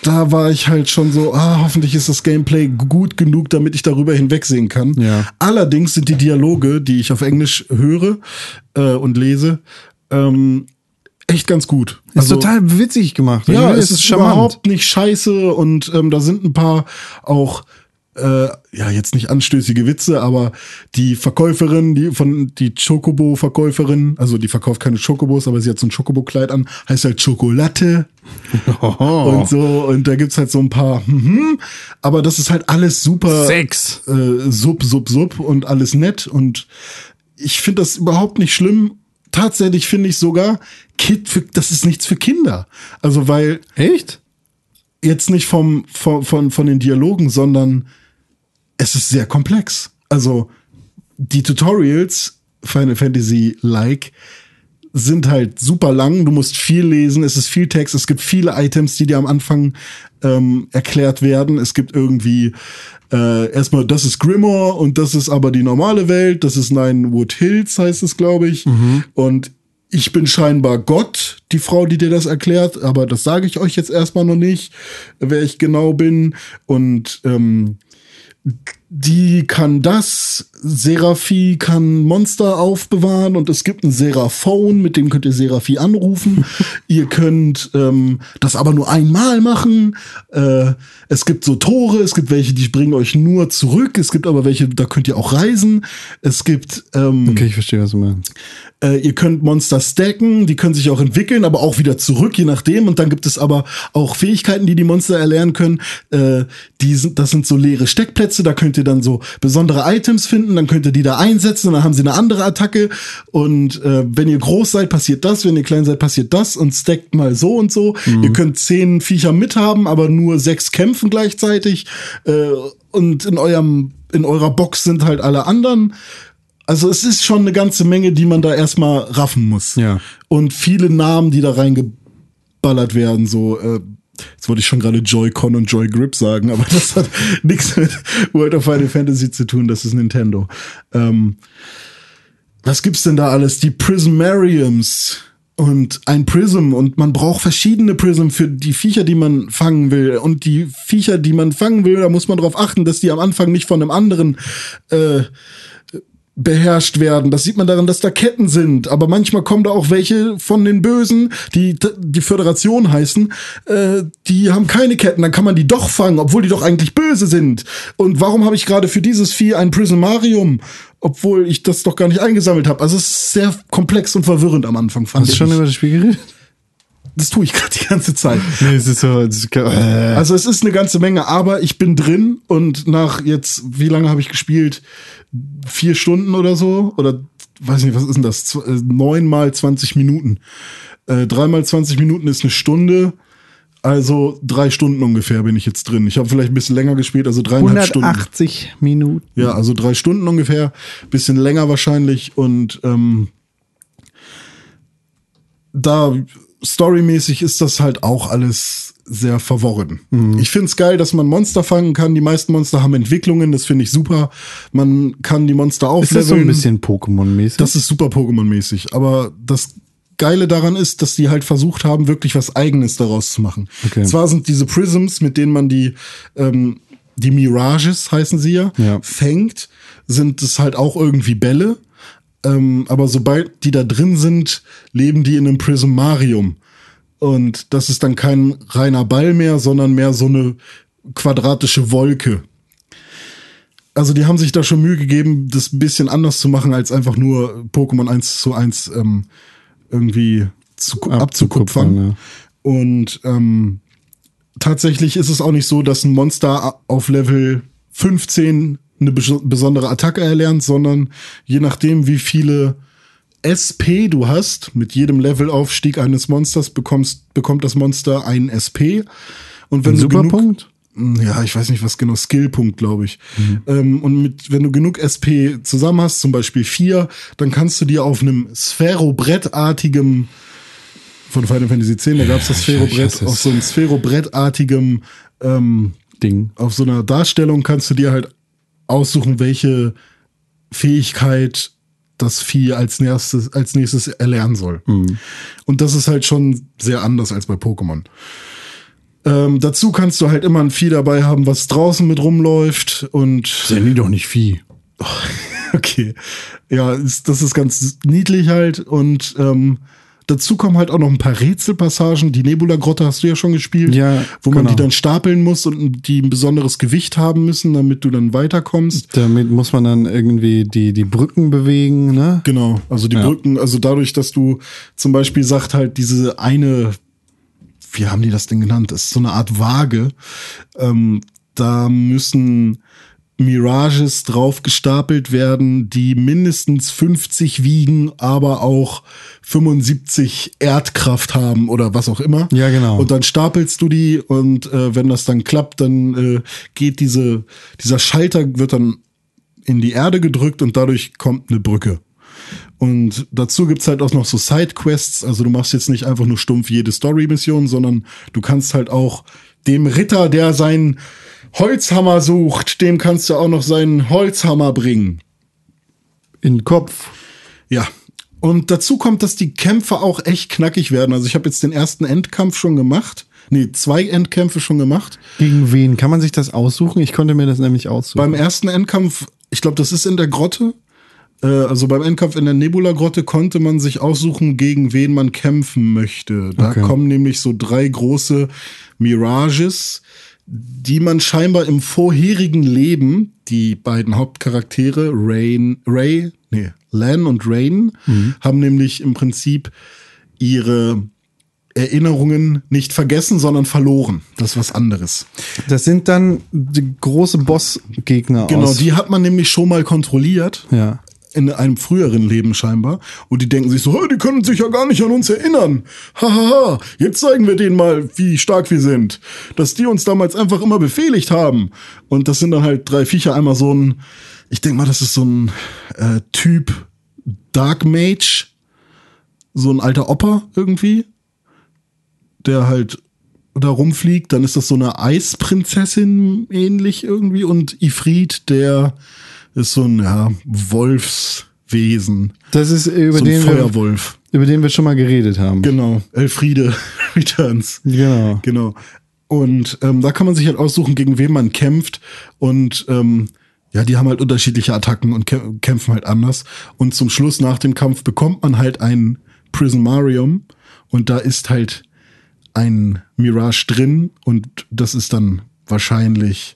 da war ich halt schon so, ah, hoffentlich ist das Gameplay gut genug, damit ich darüber hinwegsehen kann. Ja. Allerdings sind die Dialoge, die ich auf Englisch höre äh, und lese, ähm, echt ganz gut. Ist total witzig gemacht. Ja, Also, es ist überhaupt nicht scheiße und ähm, da sind ein paar auch äh, ja jetzt nicht anstößige Witze, aber die Verkäuferin, die von die Chocobo-Verkäuferin, also die verkauft keine Chocobos, aber sie hat so ein Chocobo-Kleid an, heißt halt Schokolade Oh. [laughs] und so und da gibt's halt so ein paar, mhm, aber das ist halt alles super Sex. äh, sub, sub, sub und alles nett und ich finde das überhaupt nicht schlimm. Tatsächlich finde ich sogar, Kid, für, das ist nichts für Kinder. Also, weil Echt? jetzt nicht vom, von, von, von den Dialogen, sondern es ist sehr komplex. Also, die Tutorials, Final Fantasy-like, sind halt super lang. Du musst viel lesen. Es ist viel Text. Es gibt viele Items, die dir am Anfang ähm, erklärt werden. Es gibt irgendwie äh, erstmal, das ist Grimoire und das ist aber die normale Welt. Das ist Nine Wood Hills, heißt es, glaube ich. Und ich bin scheinbar Gott, die Frau, die dir das erklärt, aber das sage ich euch jetzt erstmal noch nicht, wer ich genau bin. Und ähm, die kann das, Seraphi kann Monster aufbewahren und es gibt ein Seraphone, mit dem könnt ihr Seraphi anrufen. [laughs] ihr könnt ähm, das aber nur einmal machen. Äh, es gibt so Tore, es gibt welche, die bringen euch nur zurück. Es gibt aber welche, da könnt ihr auch reisen. Es gibt ähm, Okay, ich verstehe, was du meinst. äh, ihr könnt Monster stacken, die können sich auch entwickeln, aber auch wieder zurück, je nachdem. Und dann gibt es aber auch Fähigkeiten, die die Monster erlernen können. Äh, die sind, das sind so leere Steckplätze, da könnt ihr dann so besondere Items finden, dann könnt ihr die da einsetzen und dann haben sie eine andere Attacke. Und äh, wenn ihr groß seid, passiert das, wenn ihr klein seid, passiert das und stackt mal so und so. Ihr könnt zehn Viecher mithaben, aber nur sechs kämpfen gleichzeitig. Äh, und in eurem, in eurer Box sind halt alle anderen. Also es ist schon eine ganze Menge, die man da erstmal raffen muss. Ja. Und viele Namen, die da reingeballert werden, so, äh, jetzt wollte ich schon gerade Joy-Con und Joy-Grip sagen, aber [laughs] das hat nichts mit World of Final Fantasy zu tun, das ist Nintendo. Ähm, was gibt's denn da alles? Die Prismariums und ein Prism und man braucht verschiedene Prism für die Viecher, die man fangen will. Und die Viecher, die man fangen will, da muss man darauf achten, dass die am Anfang nicht von einem anderen äh, beherrscht werden. Das sieht man daran, dass da Ketten sind. Aber manchmal kommen da auch welche von den Bösen, die die Föderation heißen, äh, die haben keine Ketten. Dann kann man die doch fangen, obwohl die doch eigentlich böse sind. Und warum habe ich gerade für dieses Vieh ein Prismarium, obwohl ich das doch gar nicht eingesammelt habe? Also es ist sehr komplex und verwirrend am Anfang, fand Hast du ich. schon über das Spiel geredet? Das tue ich gerade die ganze Zeit. [laughs] Nee, es ist so. Es ist, äh. Also es ist eine ganze Menge, aber ich bin drin und nach jetzt, wie lange habe ich gespielt? Vier Stunden oder so? Oder weiß nicht, was ist denn das? Äh, Neun mal 20 Minuten. Äh, dreimal 20 Minuten ist eine Stunde. Also drei Stunden ungefähr bin ich jetzt drin. Ich habe vielleicht ein bisschen länger gespielt, also dreieinhalb Stunden. 180 Minuten. Ja, also drei Stunden ungefähr, bisschen länger wahrscheinlich und ähm, da storymäßig ist das halt auch alles sehr verworren. Ich find's geil, dass man Monster fangen kann. Die meisten Monster haben Entwicklungen, das finde ich super. Man kann die Monster Ist aufleveln. das so ein bisschen Pokémon-mäßig? Das ist super Pokémon-mäßig. Aber das Geile daran ist, dass die halt versucht haben, wirklich was Eigenes daraus zu machen. Okay. Zwar sind diese Prisms, mit denen man die, ähm, die Mirages heißen sie ja, Ja. fängt, sind es halt auch irgendwie Bälle. Ähm, aber sobald die da drin sind, leben die in einem Prismarium. Und das ist dann kein reiner Ball mehr, sondern mehr so eine quadratische Wolke. Also die haben sich da schon Mühe gegeben, das ein bisschen anders zu machen, als einfach nur Pokémon 1 zu 1 ähm, irgendwie zu, abzukupfern. Ja. Und ähm, tatsächlich ist es auch nicht so, dass ein Monster auf Level 15 eine bes- besondere Attacke erlernt, sondern je nachdem, wie viele SP du hast, mit jedem Levelaufstieg eines Monsters bekommst, bekommt das Monster einen SP. Und wenn Ein du genug, Superpunkt? ja, ich weiß nicht, was genau, Skillpunkt, glaube ich. Ähm, und mit, wenn du genug SP zusammen hast, zum Beispiel vier, dann kannst du dir auf einem Sphärobrettartigem von Final Fantasy X, da gab es das Sphärobrett, auf so einem Sphärobrettartigem, ähm, Ding. auf so einer Darstellung kannst du dir halt aussuchen, welche Fähigkeit das Vieh als nächstes, als nächstes erlernen soll. Und das ist halt schon sehr anders als bei Pokémon. Ähm, dazu kannst du halt immer ein Vieh dabei haben, was draußen mit rumläuft und Sind die doch nicht Vieh. [laughs] okay. Ja, ist, das ist ganz niedlich halt und ähm, dazu kommen halt auch noch ein paar Rätselpassagen. Die Nebula-Grotte hast du ja schon gespielt, Ja, wo man genau. die dann stapeln muss und die ein besonderes Gewicht haben müssen, damit du dann weiterkommst. Damit muss man dann irgendwie die, die Brücken bewegen, ne? Genau, also die Ja. Brücken, also dadurch, dass du zum Beispiel sagt halt diese eine, wie haben die das denn genannt? Das ist so eine Art Waage. Ähm, da müssen Mirages drauf gestapelt werden, die mindestens 50 wiegen, aber auch 75 Erdkraft haben oder was auch immer. Ja, genau. Und dann stapelst du die und äh, wenn das dann klappt, dann äh, geht diese, dieser Schalter wird dann in die Erde gedrückt und dadurch kommt eine Brücke. Und dazu gibt's halt auch noch so Sidequests. Also du machst jetzt nicht einfach nur stumpf jede Story-Mission, sondern du kannst halt auch dem Ritter, der seinen Holzhammer sucht, dem kannst du auch noch seinen Holzhammer bringen. In den Kopf. Ja. Und dazu kommt, dass die Kämpfe auch echt knackig werden. Also ich habe jetzt den ersten Endkampf schon gemacht. Nee, zwei Endkämpfe schon gemacht. Gegen wen? Kann man sich das aussuchen? Ich konnte mir das nämlich aussuchen. Beim ersten Endkampf, ich glaube, das ist in der Grotte. Äh, also beim Endkampf in der Nebula-Grotte konnte man sich aussuchen, gegen wen man kämpfen möchte. Da Okay. kommen nämlich so drei große Mirages, die man scheinbar im vorherigen Leben, die beiden Hauptcharaktere, Rain, Ray, nee, Lan und Rain, haben nämlich im Prinzip ihre Erinnerungen nicht vergessen, sondern verloren. Das ist was anderes. das sind dann die große Bossgegner Genau, die hat man nämlich schon mal kontrolliert. ja. In einem früheren Leben scheinbar. Und die denken sich so, "Hey, die können sich ja gar nicht an uns erinnern. Hahaha, jetzt zeigen wir denen mal, wie stark wir sind. Dass die uns damals einfach immer befehligt haben. Und das sind dann halt drei Viecher. Einmal so ein, ich denke mal, das ist so ein äh, Typ Dark Mage. So ein alter Opa irgendwie. Der halt da rumfliegt. Dann ist das so eine Eisprinzessin ähnlich irgendwie. Und Ifrit, der ist so ein ja, Wolfswesen. Das ist über so den, wir, Feuerwolf. über den wir schon mal geredet haben. Genau. Elfriede [laughs] Returns. Genau. Genau. Und ähm, da kann man sich halt aussuchen, gegen wen man kämpft. Und ähm, ja, die haben halt unterschiedliche Attacken und kä kämpfen halt anders. Und zum Schluss nach dem Kampf bekommt man halt ein Prismarium. Und da ist halt ein Mirage drin. Und das ist dann wahrscheinlich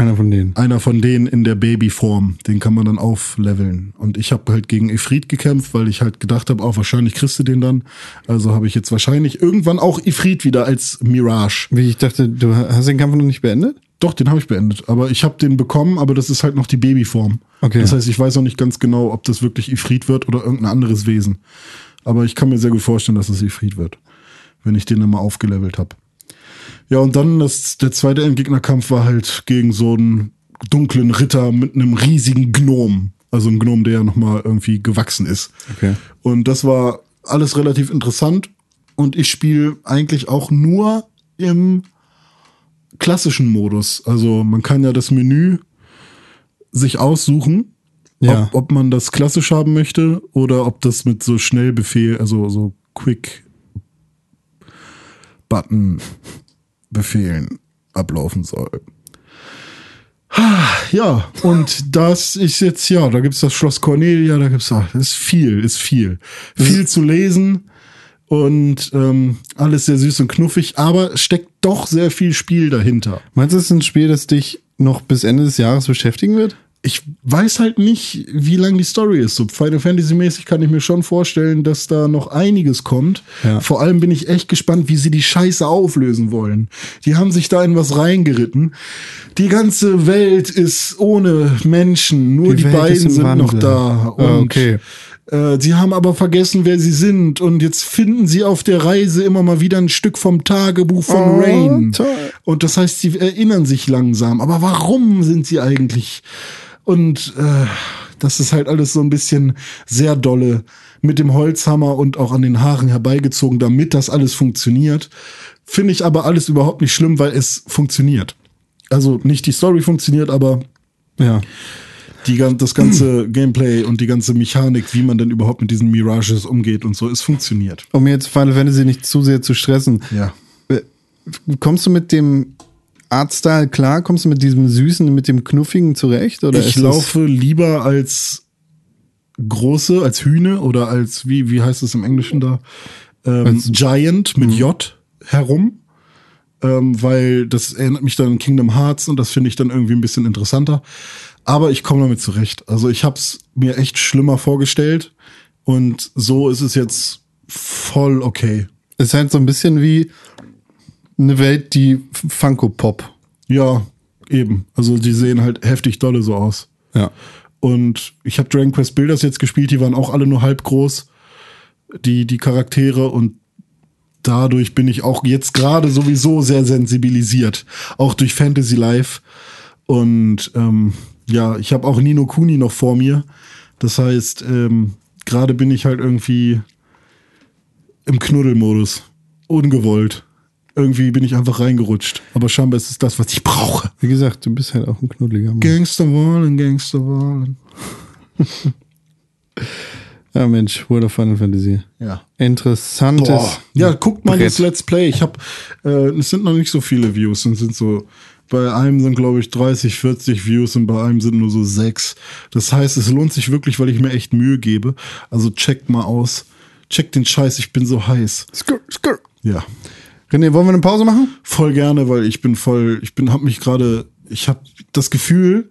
Einer von denen. einer von denen in der Babyform. Den kann man dann aufleveln. Und ich habe halt gegen Ifrit gekämpft, weil ich halt gedacht habe, auch wahrscheinlich kriegst du den dann. Also habe ich jetzt wahrscheinlich irgendwann auch Ifrit wieder als Mirage. Wie ich dachte, du hast den Kampf noch nicht beendet? Doch, den habe ich beendet. Aber ich habe den bekommen, aber das ist halt noch die Babyform. Okay. Das heißt, ich weiß noch nicht ganz genau, ob das wirklich Ifrit wird oder irgendein anderes Wesen. Aber ich kann mir sehr gut vorstellen, dass es Ifrit wird, wenn ich den dann mal aufgelevelt habe. Ja, und dann das, der zweite Endgegnerkampf war halt gegen so einen dunklen Ritter mit einem riesigen Gnom. Also ein Gnom, der ja nochmal irgendwie gewachsen ist. Okay. Und das war alles relativ interessant und ich spiele eigentlich auch nur im klassischen Modus. Also man kann ja das Menü sich aussuchen, Ja. ob, ob man das klassisch haben möchte oder ob das mit so Schnellbefehl, also so Quick Button Befehlen ablaufen soll. Ja, und das ist jetzt, ja, da gibt's das Schloss Cornelia, da gibt's, ah, das ist viel, ist viel. Viel zu lesen und ähm, alles sehr süß und knuffig, aber es steckt doch sehr viel Spiel dahinter. Meinst du, es ist ein Spiel, das dich noch bis Ende des Jahres beschäftigen wird? Ich weiß halt nicht, wie lang die Story ist. So Final Fantasy mäßig kann ich mir schon vorstellen, dass da noch einiges kommt. Ja. Vor allem bin ich echt gespannt, wie sie die Scheiße auflösen wollen. Die haben sich da in was reingeritten. Die ganze Welt ist ohne Menschen, nur die, Die beiden sind noch Wandel. da. Und Ah, okay. äh, sie haben aber vergessen, wer sie sind. Und jetzt finden sie auf der Reise immer mal wieder ein Stück vom Tagebuch von Oh, Rain. toll. Und das heißt, sie erinnern sich langsam. Aber warum sind sie eigentlich? Und äh, das ist halt alles so ein bisschen sehr dolle mit dem Holzhammer und auch an den Haaren herbeigezogen, damit das alles funktioniert. Finde ich aber alles überhaupt nicht schlimm, weil es funktioniert. Also nicht die Story funktioniert, aber Ja. die, das ganze [clears throat] Gameplay und die ganze Mechanik, wie man denn überhaupt mit diesen Mirages umgeht und so, es funktioniert. Um jetzt Final Fantasy nicht zu sehr zu stressen. Ja. Äh, Kommst du mit dem Artstyle klar? Kommst du mit diesem Süßen, mit dem Knuffigen zurecht? Oder ich laufe lieber als große, als Hühne oder als, wie, wie heißt es im Englischen da? Ähm, Giant Mhm. mit J herum. Ähm, weil das erinnert mich dann an Kingdom Hearts und das finde ich dann irgendwie ein bisschen interessanter. Aber ich komme damit zurecht. Also ich habe es mir echt schlimmer vorgestellt und so ist es jetzt voll okay. Es ist halt so ein bisschen wie eine Welt, die Funko Pop. Ja, eben. Also die sehen halt heftig dolle so aus. Ja. Und ich habe Dragon Quest Builders jetzt gespielt, die waren auch alle nur halb groß, die, die Charaktere. Und dadurch bin ich auch jetzt gerade sowieso sehr sensibilisiert. Auch durch Fantasy Life. Und ähm, ja, ich habe auch Nino Kuni noch vor mir. Das heißt, ähm, gerade bin ich halt irgendwie im Knuddelmodus. Ungewollt. Irgendwie bin ich einfach reingerutscht. Aber scheinbar ist es das, was ich brauche. Wie gesagt, du bist halt auch ein knuddeliger Mann. Gangster wollen, Gangster wollen. [laughs] Ja, Mensch, World of Final Fantasy. Ja. Interessantes. Boah. Ja, guckt mal Brett. das Let's Play. Ich habe, äh, es sind noch nicht so viele Views. Es sind so, bei einem sind glaube ich 30, 40 Views und bei einem sind nur so sechs. Das heißt, es lohnt sich wirklich, weil ich mir echt Mühe gebe. Also checkt mal aus. Checkt den Scheiß, ich bin so heiß. Skrr, skrr. Ja, René, wollen wir eine Pause machen? voll gerne, weil ich bin voll, ich bin, hab mich gerade, ich habe das Gefühl,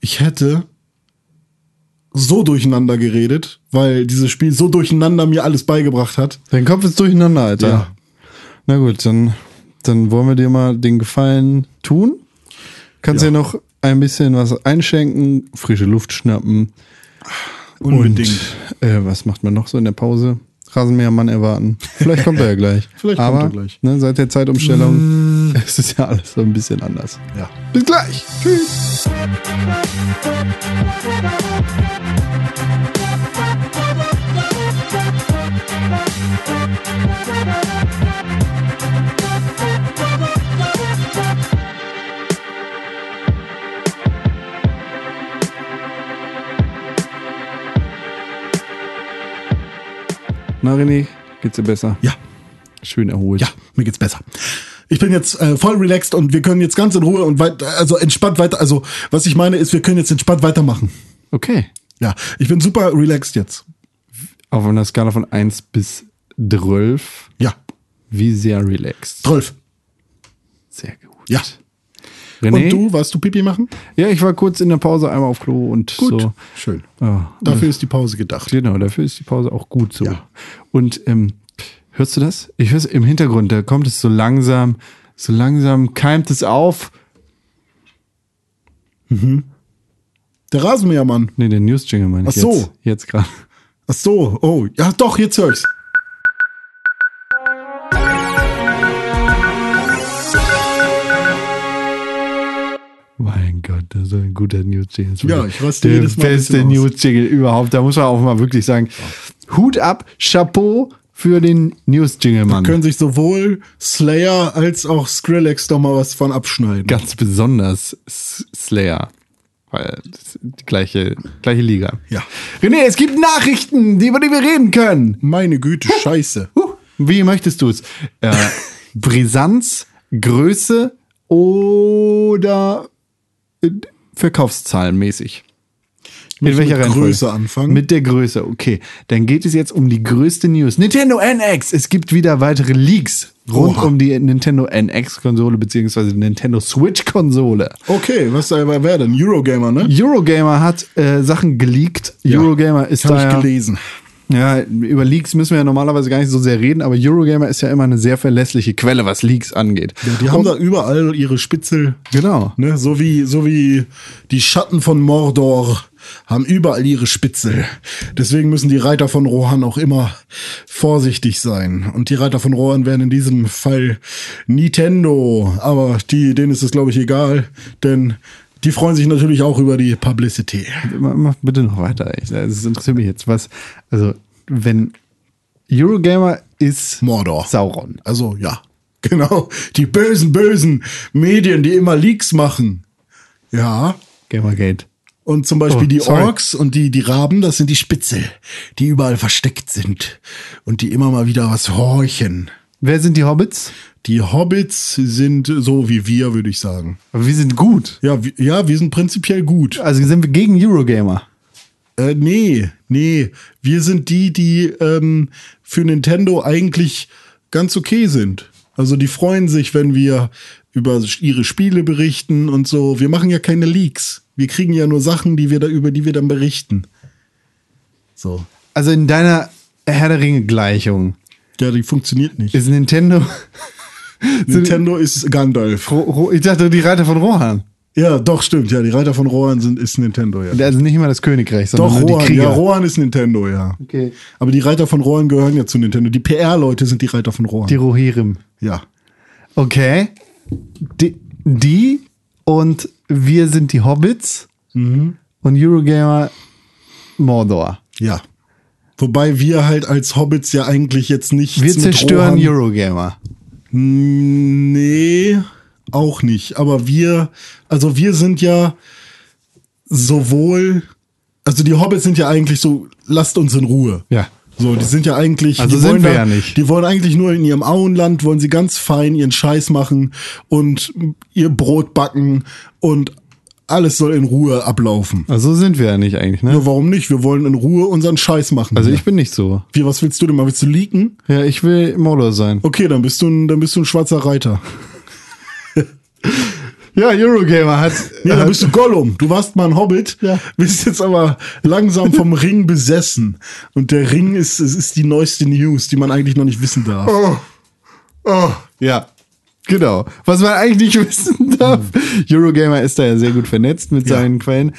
ich hätte so durcheinander geredet, weil dieses Spiel so durcheinander mir alles beigebracht hat. Dein Kopf ist durcheinander, Alter. Ja. Na gut, dann, dann wollen wir dir mal den Gefallen tun. Kannst Ja. dir noch ein bisschen was einschenken, frische Luft schnappen. Unbedingt. Und, äh, was macht man noch so in der Pause? Rasenmähermann erwarten. Vielleicht kommt er ja gleich. [laughs] Vielleicht kommt Aber, er gleich. Ne, seit der Zeitumstellung [laughs] ist es ja alles so ein bisschen anders. Ja. Bis gleich. Tschüss. Na, René, geht's dir besser? Ja. Schön erholt. Ja, mir geht's besser. Ich bin jetzt äh, voll relaxed und wir können jetzt ganz in Ruhe und weit, also entspannt weiter. Also, was ich meine ist, wir können jetzt entspannt weitermachen. Okay. Ja, ich bin super relaxed jetzt. Auf einer Skala von 1 bis 12, Ja, wie sehr relaxed? 12. Sehr gut. Ja. René? Und du, warst du Pipi machen? Ja, ich war kurz in der Pause einmal auf Klo und Gut. so. Schön. Ja, Dafür ist die Pause gedacht. Genau, dafür ist die Pause auch gut so. Ja. Und ähm, hörst du das? Ich höre es im Hintergrund, da kommt es so langsam, so langsam keimt es auf. Der Rasenmähermann. Nee, der News-Jingle meine ich Ach so. jetzt. Jetzt gerade. Ach so, oh, ja doch, jetzt hör ich's. Mein Gott, das ist ein guter News-Jingle. Ja, ich raste Der jedes Mal ein beste. News-Jingle überhaupt. Da muss man auch mal wirklich sagen, Hut ab, Chapeau, für den News-Jingle-Mann. Können sich sowohl Slayer als auch Skrillex doch mal was von abschneiden. Ganz besonders Slayer. Weil die gleiche, gleiche Liga. Ja. René, es gibt Nachrichten, die, über die wir reden können. Meine Güte, scheiße. Huh. Wie möchtest du es? Äh, [laughs] Brisanz, Größe oder äh, Verkaufszahlen mäßig? muss In welcher mit? Größe anfangen. Mit der Größe, okay. Dann geht es jetzt um die größte News. Nintendo NX. Es gibt wieder weitere Leaks rund Oha. um die Nintendo NX-Konsole beziehungsweise die Nintendo Switch-Konsole. Okay, was aber wer denn? Eurogamer, ne? Eurogamer hat äh, Sachen geleakt. Eurogamer ist da ich ja, gelesen. ja, über Leaks müssen wir ja normalerweise gar nicht so sehr reden, aber Eurogamer ist ja immer eine sehr verlässliche Quelle, was Leaks angeht. Ja, die haben da überall ihre Spitzel. Genau. Ne, so wie, so wie die Schatten von Mordor haben überall ihre Spitzel. Deswegen müssen die Reiter von Rohan auch immer vorsichtig sein. Und die Reiter von Rohan wären in diesem Fall Nintendo. Aber die, denen ist es, glaube ich, egal. Denn die freuen sich natürlich auch über die Publicity. Mach bitte noch weiter. ey. Das interessiert mich jetzt. Was, also, wenn Eurogamer ist Mordor. Sauron. Also, ja. Genau. Die bösen, bösen Medien, die immer Leaks machen. Ja. Gamergate. Und zum Beispiel Oh, die sorry. Orks und die, die Raben, das sind die Spitzel, die überall versteckt sind und die immer mal wieder was horchen. Wer sind die Hobbits? Die Hobbits sind so wie wir, würde ich sagen. Aber wir sind gut. Ja, wir, ja, wir sind prinzipiell gut. Also sind wir gegen Eurogamer. Äh, nee, nee. Wir sind die, die ähm, für Nintendo eigentlich ganz okay sind. Also die freuen sich, wenn wir über ihre Spiele berichten und so. Wir machen ja keine Leaks. Wir kriegen ja nur Sachen, die wir da, über die wir dann berichten. So. Also in deiner Herr der Ringe Gleichung Ja, die funktioniert nicht. ist Nintendo. [laughs] Nintendo ist Gandalf. Ro Ro ich dachte, die Reiter von Rohan. Ja, doch, stimmt. Ja, die Reiter von Rohan sind, ist Nintendo, ja. Also nicht mal das Königreich, sondern Doch, nur die Rohan. Krieger. Ja, Rohan ist Nintendo, ja. Okay. Aber die Reiter von Rohan gehören ja zu Nintendo. Die PR-Leute sind die Reiter von Rohan. Die Rohirrim. ja. Okay. Die, die und wir sind die Hobbits Mhm. und Eurogamer Mordor. Ja. Wobei wir halt als Hobbits ja eigentlich jetzt nicht. Wir zerstören Eurogamer. Nee, auch nicht. Aber wir, also wir sind ja sowohl, also die Hobbits sind ja eigentlich so, lasst uns in Ruhe. Ja. So, die sind ja eigentlich, Also die sind wollen wir da, ja nicht. Die wollen eigentlich nur in ihrem Auenland, wollen sie ganz fein ihren Scheiß machen und ihr Brot backen und alles soll in Ruhe ablaufen. Also sind wir ja nicht eigentlich, ne? Ja, warum nicht? Wir wollen in Ruhe unseren Scheiß machen. Also ich bin nicht so. Wie, was willst du denn mal? Willst du leaken? Ja, ich will Mordor sein. Okay, dann bist du ein, dann bist du ein schwarzer Reiter. [laughs] Ja, Eurogamer hat. Nee, dann bist du Gollum. Du warst mal ein Hobbit, Ja. bist jetzt aber langsam vom Ring besessen. Und der Ring ist, es ist die neueste News, die man eigentlich noch nicht wissen darf. Oh. Oh. Ja. Genau. Was man eigentlich nicht [laughs] wissen darf. Eurogamer ist da ja sehr gut vernetzt mit Ja. seinen Quellen.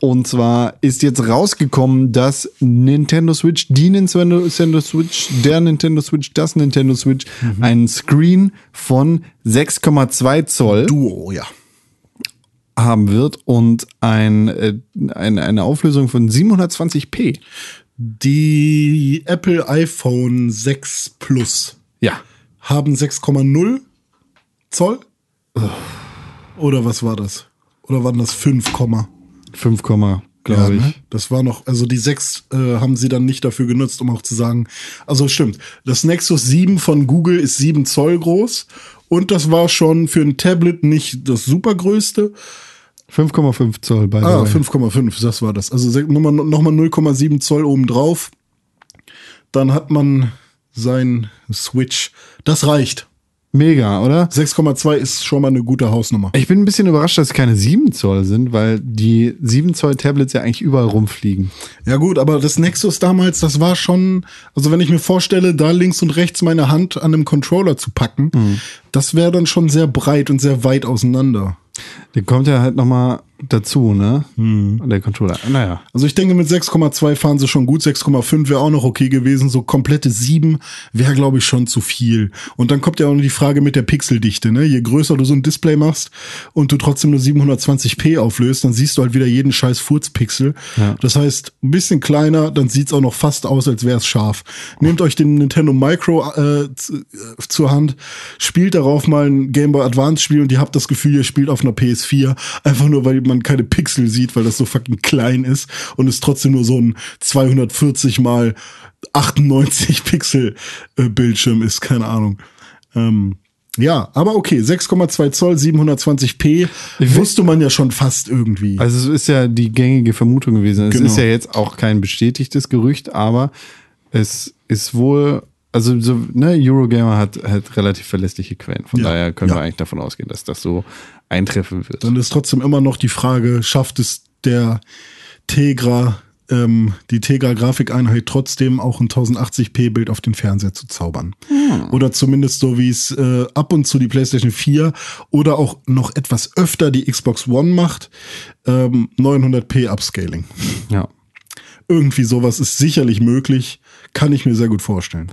Und zwar ist jetzt rausgekommen, dass Nintendo Switch, die Nintendo, Switch, der Nintendo Switch, das Nintendo Switch, einen Screen von 6,2 Zoll Duo, ja. haben wird und ein, äh, eine, eine Auflösung von 720p. Die Apple iPhone 6 Plus Ja. haben 6,0 Zoll? Oder was war das? Oder waren das 5, 5, glaube ja, ich. ne? Das war noch, also die 6 äh, haben sie dann nicht dafür genutzt, um auch zu sagen, also stimmt, das Nexus 7 von Google ist 7 Zoll groß und das war schon für ein Tablet nicht das supergrößte. 5,5 Zoll bei Ah, 5,5, das war das. Also nochmal noch mal 0,7 Zoll obendrauf. Dann hat man sein Switch. Das reicht. Mega, oder? 6,2 ist schon mal eine gute Hausnummer. Ich bin ein bisschen überrascht, dass es keine 7 Zoll sind, weil die 7 Zoll Tablets ja eigentlich überall rumfliegen. Ja gut, aber das Nexus damals, das war schon, also wenn ich mir vorstelle, da links und rechts meine Hand an einem Controller zu packen, das wäre dann schon sehr breit und sehr weit auseinander. Der kommt ja halt nochmal dazu, ne? Der Controller. Naja. Also ich denke, mit 6,2 fahren sie schon gut. 6,5 wäre auch noch okay gewesen. So komplette 7 wäre, glaube ich, schon zu viel. Und dann kommt ja auch noch die Frage mit der Pixeldichte. Ne? Je größer du so ein Display machst und du trotzdem nur 720p auflöst, dann siehst du halt wieder jeden scheiß Furzpixel. Ja. Das heißt, ein bisschen kleiner, dann sieht's auch noch fast aus, als wäre es scharf. Nehmt euch den Nintendo Micro äh, äh, zur Hand, spielt darauf mal ein Game Boy Advance Spiel und ihr habt das Gefühl, ihr spielt auf einer PS4. Einfach nur, weil man keine Pixel sieht, weil das so fucking klein ist und es trotzdem nur so ein 240 mal 98 Pixel äh, Bildschirm ist, keine Ahnung. Ähm, ja, aber okay, 6,2 Zoll, 720p, Ich will- wusste man ja schon fast irgendwie. Also es ist ja die gängige Vermutung gewesen. Es Genau. ist ja jetzt auch kein bestätigtes Gerücht, aber es ist wohl, also so, ne, Eurogamer hat, hat relativ verlässliche Quellen. Von Ja, daher können ja. wir eigentlich davon ausgehen, dass das so eintreffen wird. Dann ist trotzdem immer noch die Frage, schafft es der Tegra, ähm, die Tegra-Grafikeinheit trotzdem auch ein 1080p-Bild auf den Fernseher zu zaubern? Oder zumindest so, wie es äh, ab und zu die PlayStation 4 oder auch noch etwas öfter die Xbox One macht, ähm, 900p Upscaling. ja. Irgendwie sowas ist sicherlich möglich, kann ich mir sehr gut vorstellen.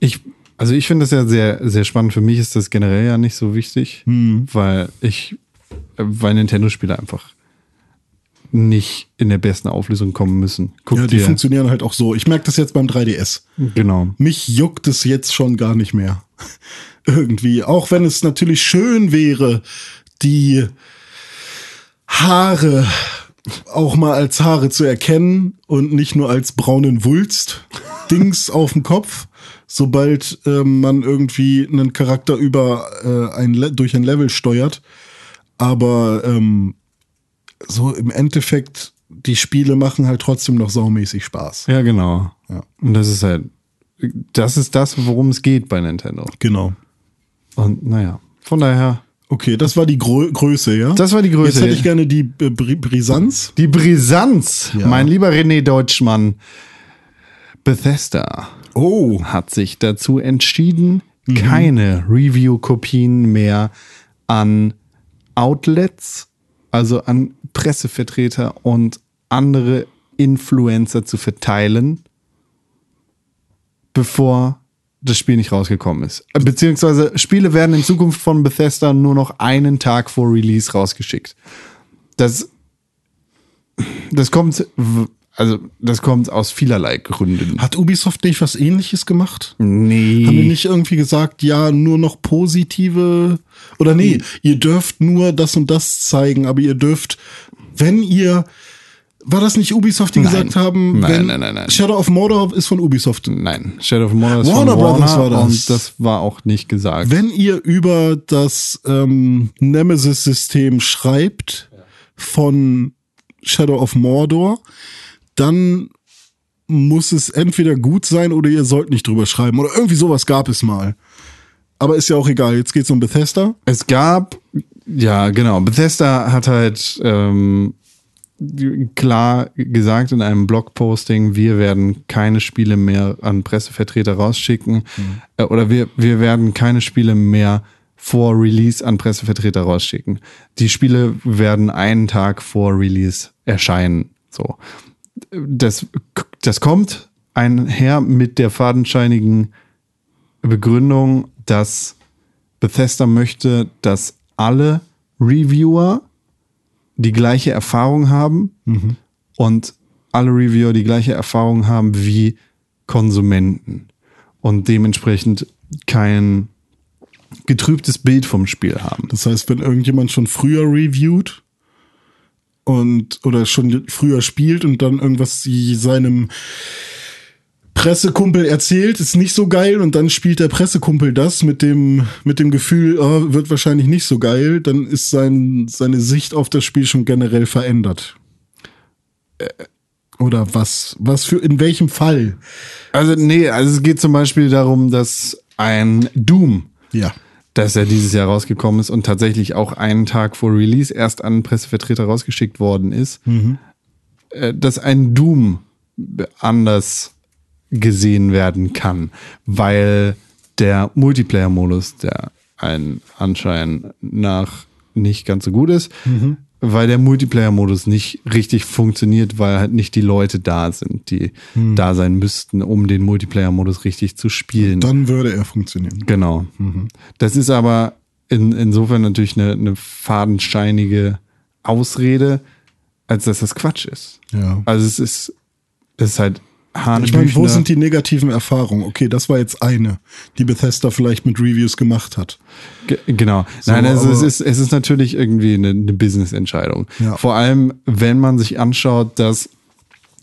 Ich, also ich finde das ja sehr, sehr spannend. Für mich ist das generell ja nicht so wichtig, Hm. weil ich, weil Nintendo-Spiele einfach nicht in der besten Auflösung kommen müssen. Guck Ja, die dir, funktionieren halt auch so. Ich merke das jetzt beim 3DS. genau. mich juckt es jetzt schon gar nicht mehr. [laughs] Irgendwie. Auch wenn es natürlich schön wäre, die Haare auch mal als Haare zu erkennen und nicht nur als braunen Wulst [laughs] Dings auf dem Kopf. Sobald ähm, man irgendwie einen Charakter über äh, ein Le durch ein Level steuert. Aber ähm, so im Endeffekt, die Spiele machen halt trotzdem noch saumäßig Spaß. Ja, genau. Ja. Und das ist halt, das ist das, worum es geht bei Nintendo. Genau. Und naja, von daher, Okay, das war die Grö Größe, ja? Das war die Größe, Jetzt hätte ich gerne die äh, Bri Brisanz. die Brisanz, Ja. mein lieber René Deutschmann. Bethesda Oh. hat sich dazu entschieden, keine Review-Kopien mehr an Outlets, also an Pressevertreter und andere Influencer zu verteilen, bevor das Spiel nicht rausgekommen ist. Äh, Beziehungsweise Spiele werden in Zukunft von Bethesda nur noch einen Tag vor Release rausgeschickt. Das, das kommt, also das kommt aus vielerlei Gründen. Hat Ubisoft nicht was ähnliches gemacht? Nee. Haben die nicht irgendwie gesagt, ja, nur noch positive oder nee, ihr dürft nur das und das zeigen, aber ihr dürft, wenn ihr war das nicht Ubisoft, die Nein. gesagt haben, Nein, nein, nein, nein. Shadow of Mordor ist von Ubisoft. Nein, Shadow of Mordor ist Warner von Brothers Warner war das. und das war auch nicht gesagt. Wenn ihr über das ähm, Nemesis-System schreibt von Shadow of Mordor, dann muss es entweder gut sein oder ihr sollt nicht drüber schreiben. Oder irgendwie sowas gab es mal. Aber ist ja auch egal. Jetzt geht's um Bethesda. Es gab, ja, genau. Bethesda hat halt ähm, klar gesagt in einem Blogposting, wir werden keine Spiele mehr an Pressevertreter rausschicken äh, oder wir, wir werden keine Spiele mehr vor Release an Pressevertreter rausschicken. Die Spiele werden einen Tag vor Release erscheinen. So. Das, das kommt einher mit der fadenscheinigen Begründung, dass Bethesda möchte, dass alle Reviewer die gleiche Erfahrung haben und alle Reviewer die gleiche Erfahrung haben wie Konsumenten und dementsprechend kein getrübtes Bild vom Spiel haben. Das heißt, wenn irgendjemand schon früher reviewt und oder schon früher spielt und dann irgendwas seinem Pressekumpel erzählt, ist nicht so geil und dann spielt der Pressekumpel das mit dem mit dem Gefühl, oh, wird wahrscheinlich nicht so geil, dann ist sein seine Sicht auf das Spiel schon generell verändert. Oder was was für in welchem Fall? Also nee, also es geht zum Beispiel darum, dass ein Doom Ja. dass er dieses Jahr rausgekommen ist und tatsächlich auch einen Tag vor Release erst an Pressevertreter rausgeschickt worden ist, äh, dass ein Doom anders gesehen werden kann, weil der Multiplayer-Modus, der ein anscheinend nach nicht ganz so gut ist, weil der Multiplayer-Modus nicht richtig funktioniert, weil halt nicht die Leute da sind, die da sein müssten, um den Multiplayer-Modus richtig zu spielen. Dann würde er funktionieren. Genau. Das ist aber in, insofern natürlich eine, eine fadenscheinige Ausrede, als dass das Quatsch ist. Ja. Also es ist, es ist halt Ich meine, wo Hanebüchner. sind die negativen Erfahrungen? Okay, das war jetzt eine, die Bethesda vielleicht mit Reviews gemacht hat. Ge- Genau. Nein, also es ist, es ist natürlich irgendwie eine, eine Business-Entscheidung. Ja. Vor allem, wenn man sich anschaut, dass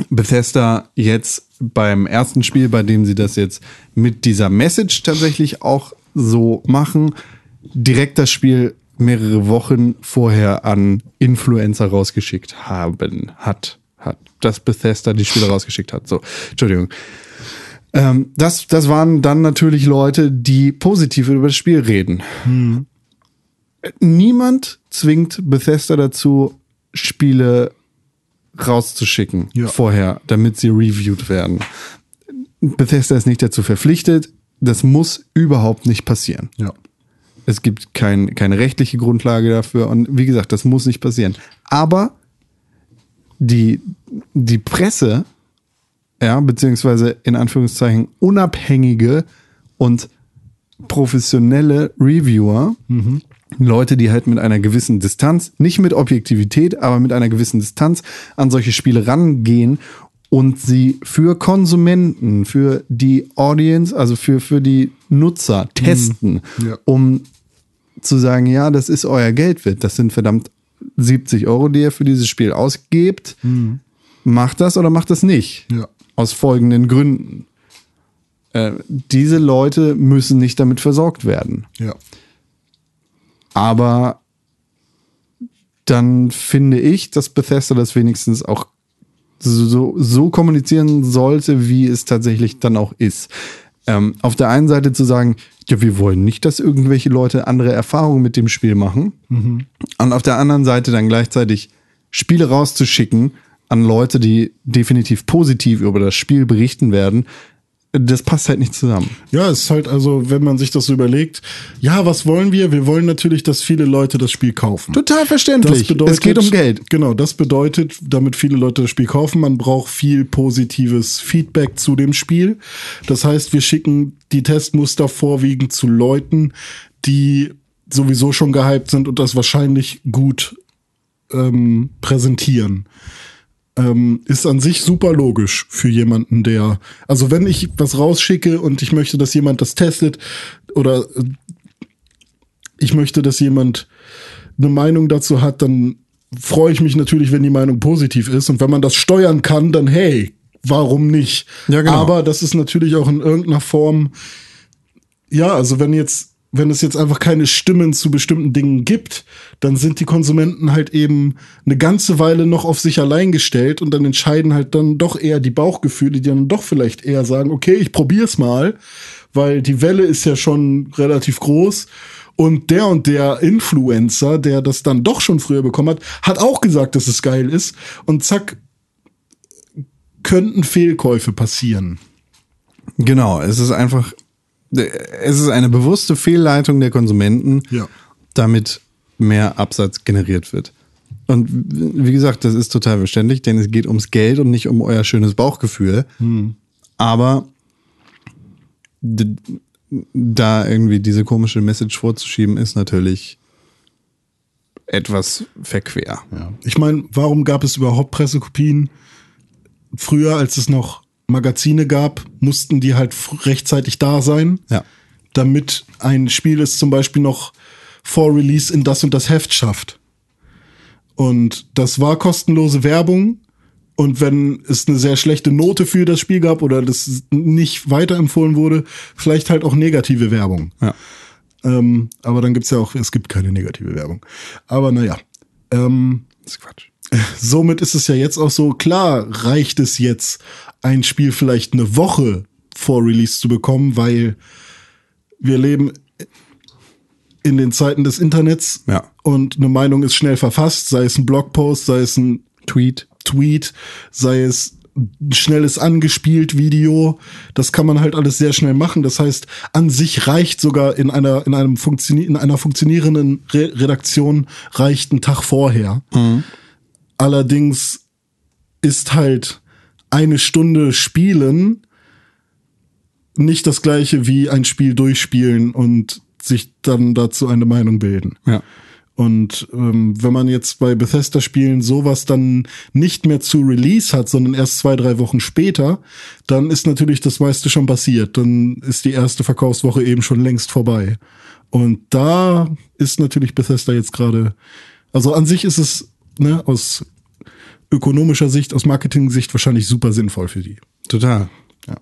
Bethesda jetzt beim ersten Spiel, bei dem sie das jetzt mit dieser Message tatsächlich auch so machen, direkt das Spiel mehrere Wochen vorher an Influencer rausgeschickt haben, hat, hat, dass Bethesda die Spiele rausgeschickt hat. So, Entschuldigung. Ähm, das, das waren dann natürlich Leute, die positiv über das Spiel reden. Niemand zwingt Bethesda dazu, Spiele rauszuschicken Ja. vorher, damit sie reviewed werden. Bethesda ist nicht dazu verpflichtet. Das muss überhaupt nicht passieren. Ja. Es gibt kein, keine rechtliche Grundlage dafür und wie gesagt, das muss nicht passieren. Aber die, die Presse, ja, beziehungsweise in Anführungszeichen unabhängige und professionelle Reviewer, Leute, die halt mit einer gewissen Distanz, nicht mit Objektivität, aber mit einer gewissen Distanz an solche Spiele rangehen und sie für Konsumenten, für die Audience, also für, für die Nutzer testen, Ja. um zu sagen, ja, das ist euer Geld wert. Das sind verdammt 70 Euro, die ihr für dieses Spiel ausgebt. Macht das oder macht das nicht? Ja. Aus folgenden Gründen. Äh, diese Leute müssen nicht damit versorgt werden. Ja. Aber dann finde ich, dass Bethesda das wenigstens auch so, so kommunizieren sollte, wie es tatsächlich dann auch ist. Ähm, auf der einen Seite zu sagen, ja, wir wollen nicht, dass irgendwelche Leute andere Erfahrungen mit dem Spiel machen. Und auf der anderen Seite dann gleichzeitig Spiele rauszuschicken an Leute, die definitiv positiv über das Spiel berichten werden. Das passt halt nicht zusammen. Ja, es ist halt also, wenn man sich das so überlegt, ja, was wollen wir? Wir wollen natürlich, dass viele Leute das Spiel kaufen. Total verständlich. es geht um Geld. Genau, das bedeutet, damit viele Leute das Spiel kaufen, man braucht viel positives Feedback zu dem Spiel. Das heißt, wir schicken die Testmuster vorwiegend zu Leuten, die sowieso schon gehypt sind und das wahrscheinlich gut ähm, präsentieren. Ähm, ist an sich super logisch für jemanden, der, also wenn ich was rausschicke und ich möchte, dass jemand das testet oder äh, ich möchte, dass jemand eine Meinung dazu hat, dann freue ich mich natürlich, wenn die Meinung positiv ist. Und wenn man das steuern kann, dann hey, warum nicht? Ja, genau. Aber das ist natürlich auch in irgendeiner Form, ja, also wenn jetzt, wenn es jetzt einfach keine Stimmen zu bestimmten Dingen gibt, dann sind die Konsumenten halt eben eine ganze Weile noch auf sich allein gestellt und dann entscheiden halt dann doch eher die Bauchgefühle, die dann doch vielleicht eher sagen, okay, ich probier's mal, weil die Welle ist ja schon relativ groß und der und der Influencer, der das dann doch schon früher bekommen hat, hat auch gesagt, dass es geil ist und zack, könnten Fehlkäufe passieren. Genau, es ist einfach, es ist eine bewusste Fehlleitung der Konsumenten, Ja. damit mehr Absatz generiert wird. Und wie gesagt, das ist total verständlich, denn es geht ums Geld und nicht um euer schönes Bauchgefühl. Aber d- da irgendwie diese komische Message vorzuschieben, ist natürlich etwas verquer. Ja. Ich meine, warum gab es überhaupt Pressekopien? Früher, als es noch Magazine gab, mussten die halt rechtzeitig da sein, Ja. damit ein Spiel es zum Beispiel noch vor Release in das und das Heft schafft. Und das war kostenlose Werbung. Und wenn es eine sehr schlechte Note für das Spiel gab oder das nicht weiterempfohlen wurde, vielleicht halt auch negative Werbung. Ja. Ähm, aber dann gibt's ja auch, es gibt keine negative Werbung. Aber naja. Ähm, Das ist Quatsch. [laughs] somit ist es ja jetzt auch so, klar reicht es jetzt, ein Spiel vielleicht eine Woche vor Release zu bekommen, weil wir leben in den Zeiten des Internets Ja. und eine Meinung ist schnell verfasst, sei es ein Blogpost, sei es ein Tweet. Tweet, sei es ein schnelles angespielt Video. Das kann man halt alles sehr schnell machen. Das heißt, an sich reicht sogar in einer, in einem funktioni in einer funktionierenden Re Redaktion reicht ein Tag vorher. Allerdings ist halt eine Stunde spielen nicht das gleiche wie ein Spiel durchspielen und sich dann dazu eine Meinung bilden. Ja. Und ähm, wenn man jetzt bei Bethesda-Spielen sowas dann nicht mehr zu Release hat, sondern erst zwei, drei Wochen später, dann ist natürlich das meiste schon passiert. Dann ist die erste Verkaufswoche eben schon längst vorbei. Und da ist natürlich Bethesda jetzt gerade, also an sich ist es ne, aus ökonomischer Sicht, aus Marketing-Sicht wahrscheinlich super sinnvoll für die. Total. Ja.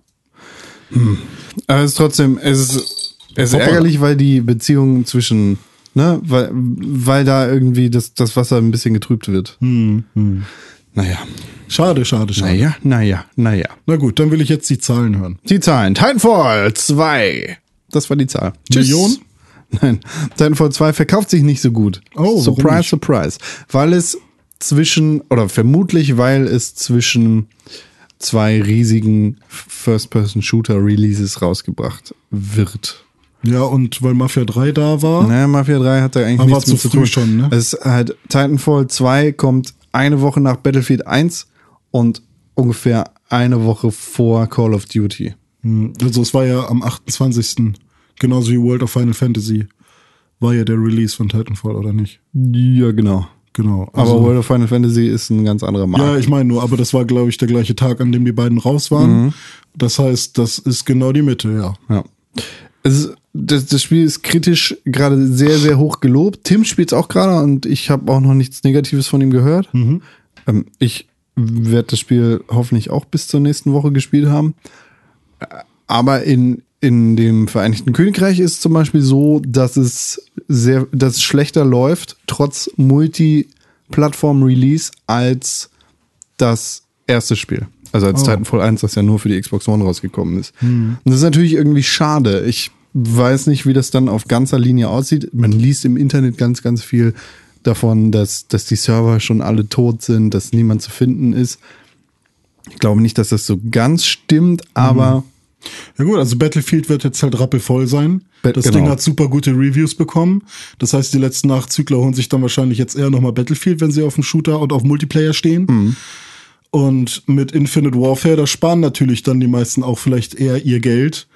Aber es ist trotzdem, es ist, es ist ärgerlich, weil die Beziehung zwischen, ne, weil, weil da irgendwie das, das Wasser ein bisschen getrübt wird. Naja, Schade, schade, schade. naja, naja, naja. Na gut, dann will ich jetzt die Zahlen hören. Die Zahlen. Titanfall 2. Das war die Zahl. Million? Nein, Titanfall 2 verkauft sich nicht so gut. Oh, surprise, surprise. Weil es zwischen, oder vermutlich, weil es zwischen zwei riesigen First-Person-Shooter-Releases rausgebracht wird. Ja, und weil Mafia 3 da war, Naja, Mafia 3 hat da eigentlich nichts zu zu tun. schon, ne? Es ist halt, Titanfall 2 kommt eine Woche nach Battlefield 1 und ungefähr eine Woche vor Call of Duty. Hm, Also es war ja am 28. genauso wie World of Final Fantasy. War ja der Release von Titanfall, oder nicht? Ja, genau. Genau. Aber Also, World of Final Fantasy ist ein ganz anderer Markt. ja, ich meine nur, aber das war, glaube ich, der gleiche Tag, an dem die beiden raus waren. Mhm. Das heißt, das ist genau die Mitte, ja. Ja. Ist, das, das Spiel ist kritisch gerade sehr, sehr hoch gelobt. Tim spielt es auch gerade und ich habe auch noch nichts Negatives von ihm gehört. Ähm, ich werde das Spiel hoffentlich auch bis zur nächsten Woche gespielt haben. Äh, Aber in, in dem Vereinigten Königreich ist es zum Beispiel so, dass es sehr, dass es schlechter läuft, trotz Multi-Plattform-Release als das erste Spiel. Also als Oh. Titanfall 1, das ja nur für die Xbox One rausgekommen ist. Und das ist natürlich irgendwie schade. Ich weiß nicht, wie das dann auf ganzer Linie aussieht. Man liest im Internet ganz, ganz viel davon, dass, dass die Server schon alle tot sind, dass niemand zu finden ist. Ich glaube nicht, dass das so ganz stimmt, aber Ja gut, also Battlefield wird jetzt halt rappelvoll sein. Ba- das genau. Ding hat super gute Reviews bekommen. Das heißt, die letzten Nachzügler holen sich dann wahrscheinlich jetzt eher nochmal Battlefield, wenn sie auf dem Shooter und auf Multiplayer stehen. Mhm. Und mit Infinite Warfare, da sparen natürlich dann die meisten auch vielleicht eher ihr Geld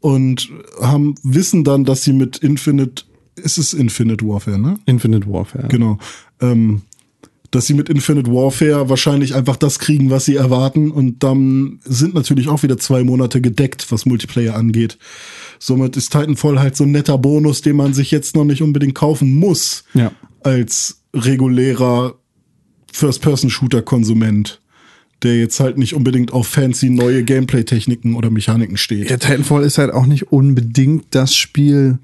und haben wissen dann, dass sie mit Infinite, ist es Infinite Warfare, ne? Infinite Warfare. Genau. Ähm, dass sie mit Infinite Warfare wahrscheinlich einfach das kriegen, was sie erwarten. Und dann sind natürlich auch wieder zwei Monate gedeckt, was Multiplayer angeht. Somit ist Titanfall halt so ein netter Bonus, den man sich jetzt noch nicht unbedingt kaufen muss. Ja. Als regulärer First-Person-Shooter-Konsument, der jetzt halt nicht unbedingt auf fancy neue Gameplay-Techniken oder Mechaniken steht. Ja, Titanfall ist halt auch nicht unbedingt das Spiel,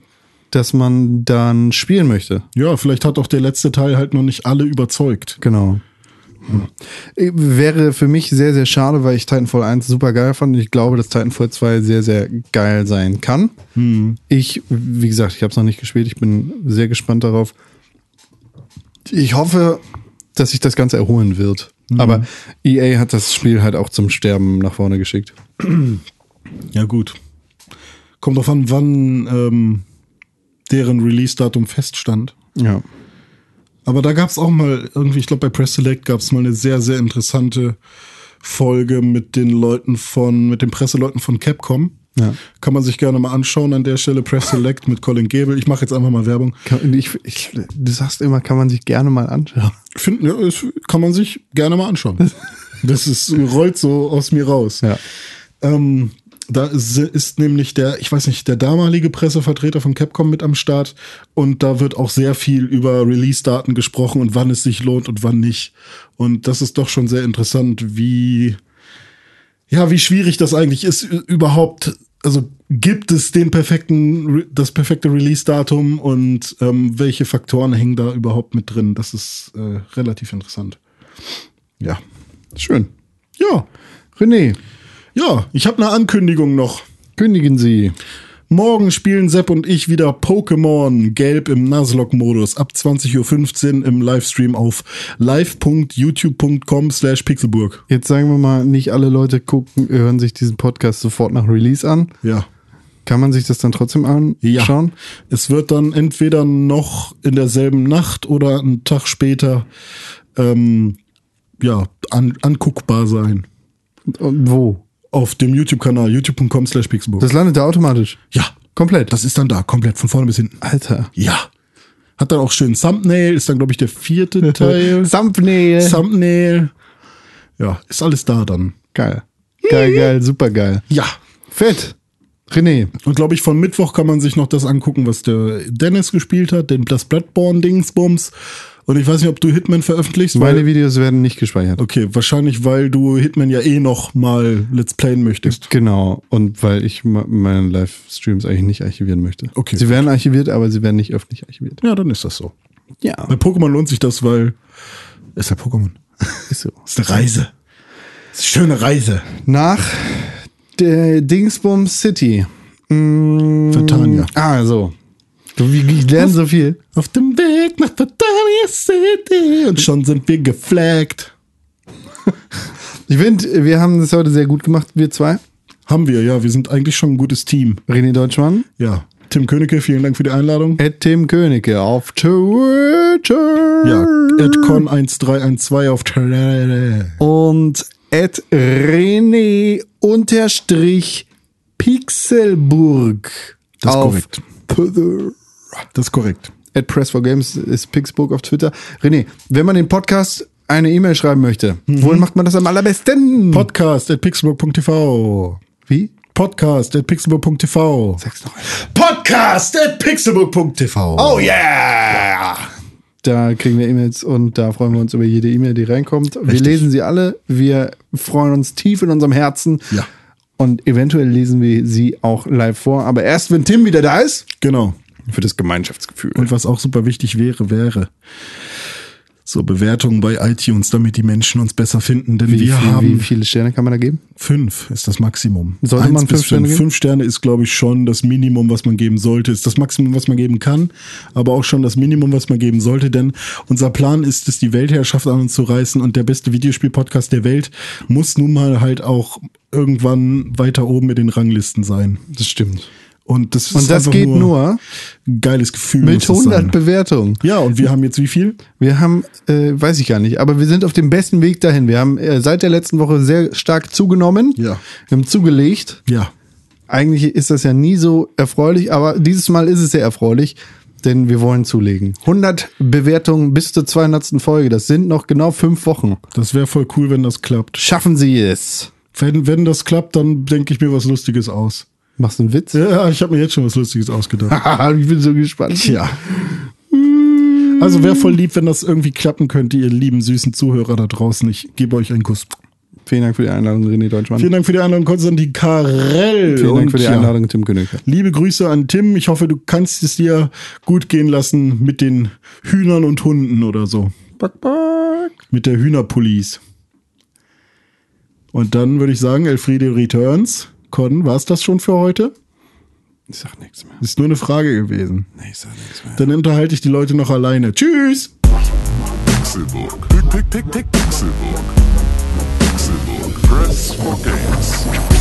das man dann spielen möchte. Ja, vielleicht hat auch der letzte Teil halt noch nicht alle überzeugt. Genau. Äh, Wäre für mich sehr, sehr schade, weil ich Titanfall 1 super geil fand ich glaube, dass Titanfall 2 sehr, sehr geil sein kann. Ich, wie gesagt, ich habe es noch nicht gespielt, ich bin sehr gespannt darauf. Ich hoffe, dass sich das Ganze erholen wird. Aber EA hat das Spiel halt auch zum Sterben nach vorne geschickt. Ja, gut. Kommt drauf an, wann ähm, deren Release-Datum feststand. Ja. Aber da gab es auch mal irgendwie, ich glaube bei Press Select gab es mal eine sehr, sehr interessante Folge mit den Leuten von, mit den Presseleuten von Capcom. Ja. Kann man sich gerne mal anschauen an der Stelle. Press Select mit Colin Gable. Ich mache jetzt einfach mal Werbung. Kann- Ich, ich, du sagst immer, kann man sich gerne mal anschauen. Finden, ja, kann man sich gerne mal anschauen. [laughs] Das ist, rollt so aus mir raus. Ja. Ähm, da ist, ist nämlich der, ich weiß nicht, der damalige Pressevertreter von Capcom mit am Start und da wird auch sehr viel über Release-Daten gesprochen und wann es sich lohnt und wann nicht. Und das ist doch schon sehr interessant, wie, ja, wie schwierig das eigentlich ist, überhaupt, also gibt es den perfekten, das perfekte Release-Datum und ähm, welche Faktoren hängen da überhaupt mit drin? Das ist äh, relativ interessant. Ja. Schön. Ja. René, Ja, ich habe eine Ankündigung noch. kündigen Sie. Morgen spielen Sepp und ich wieder Pokémon Gelb im Nuzlocke-Modus ab 20.15 Uhr im Livestream auf live.youtube.com slash pixelburg. Jetzt sagen wir mal, nicht alle Leute gucken, hören sich diesen Podcast sofort nach Release an. Ja. Kann man sich das dann trotzdem anschauen? Es wird dann entweder noch in derselben Nacht oder einen Tag später ähm, ja, an, anguckbar sein. Und wo? Auf dem YouTube-Kanal, youtube.com slash pixelburg. Das landet da automatisch. Ja, Komplett. das ist dann da, komplett von vorne bis hinten. Alter. Ja. Hat dann auch schön Thumbnail, ist dann, glaube ich, der vierte [laughs] Teil. Thumbnail. Thumbnail. Ja, ist alles da dann. geil. Geil, geil, super geil. Ja. Fett. René, Und glaube ich, von Mittwoch kann man sich noch das angucken, was der Dennis gespielt hat, den das Bloodborne-Dingsbums. Und ich weiß nicht, ob du Hitman veröffentlichst. meine Videos werden nicht gespeichert. okay, wahrscheinlich, weil du Hitman ja eh noch mal Let's Playen möchtest. Genau. Und weil ich meine Livestreams eigentlich nicht archivieren möchte. Okay. Sie werden archiviert, aber sie werden nicht öffentlich archiviert. Ja, dann ist das so. Ja. Bei Pokémon lohnt sich das, weil ist ja Pokémon. [laughs] Ist so. Ist eine Reise. Ist eine schöne Reise. Nach der Dingsbums City. Mm, Vertania. Ah, so. Du, ich lerne so viel. Auf dem Weg nach Vertania City. Und schon sind wir geflaggt. Ich finde, wir haben das heute sehr gut gemacht, wir zwei. Haben wir, ja. Wir sind eigentlich schon ein gutes Team. René Deutschmann, Ja. Tim Königke, vielen Dank für die Einladung. Ed Tim Königke auf Twitter. Ja, Edcon1312 auf Twitter. Und Ed René unterstrich Pixelburg. Das auf korrekt. Twitter. Das ist korrekt. At Press4Games ist Pixburg auf Twitter. René, wenn man den Podcast eine E-Mail schreiben möchte, wohin macht man das am allerbesten? Podcast at pixelburg.tv. Wie? Podcast at pixelburg.tv. Sag's noch einmal. Podcast at pixelburg.tv. Oh yeah! Da kriegen wir E-Mails und da freuen wir uns über jede E-Mail, die reinkommt. Wir Richtig. lesen sie alle. Wir freuen uns tief in unserem Herzen. Ja. Und eventuell lesen wir sie auch live vor. Aber erst, wenn Tim wieder da ist. Genau. Für das Gemeinschaftsgefühl. Und was auch super wichtig wäre, wäre so Bewertungen bei iTunes, damit die Menschen uns besser finden. Denn wie, wir viel, haben wie viele Sterne kann man da geben? fünf ist das Maximum. Sollte Eins man bis fünf Sterne geben? Fünf Sterne ist, glaube ich, schon das Minimum, was man geben sollte. Ist das Maximum, was man geben kann, aber auch schon das Minimum, was man geben sollte. Denn unser Plan ist es, die Weltherrschaft an uns zu reißen und der beste Videospiel-Podcast der Welt muss nun mal halt auch irgendwann weiter oben in den Ranglisten sein. Das stimmt. Und das, ist Und das geht nur ein geiles Gefühl. mit muss das 100 sein. Bewertungen. Ja, und wir haben jetzt wie viel? Wir haben, äh, weiß ich gar nicht, aber wir sind auf dem besten Weg dahin. Wir haben äh, seit der letzten Woche sehr stark zugenommen. Ja. Wir haben zugelegt. Ja. Eigentlich ist das ja nie so erfreulich, aber dieses Mal ist es sehr erfreulich, denn wir wollen zulegen. 100 Bewertungen bis zur 200. Folge. Das sind noch genau fünf Wochen. Das wäre voll cool, wenn das klappt. Schaffen Sie es. Wenn, wenn das klappt, dann denke ich mir was Lustiges aus. Machst du einen Witz? Ja, ich habe mir jetzt schon was Lustiges ausgedacht. [laughs] ich bin so gespannt. Ja. Also wäre voll lieb, wenn das irgendwie klappen könnte, ihr lieben süßen Zuhörer da draußen. Ich gebe euch einen Kuss. Vielen Dank für die Einladung, René Deutschmann. Vielen Dank für die Einladung, Konstantin Karel. Vielen Dank für die Einladung, Tim König. Liebe Grüße an Tim. Ich hoffe, du kannst es dir gut gehen lassen mit den Hühnern und Hunden oder so. Back, back. Mit der Hühnerpolice. Und dann würde ich sagen, Elfriede Returns. Con, war es das schon für heute? Ich sag nichts mehr. Ist nur eine Frage gewesen. Nee, ich sag nichts mehr. Dann unterhalte ich die Leute noch alleine. Tschüss! Pixelburg. Pixelburg. Pixelburg. Press for games.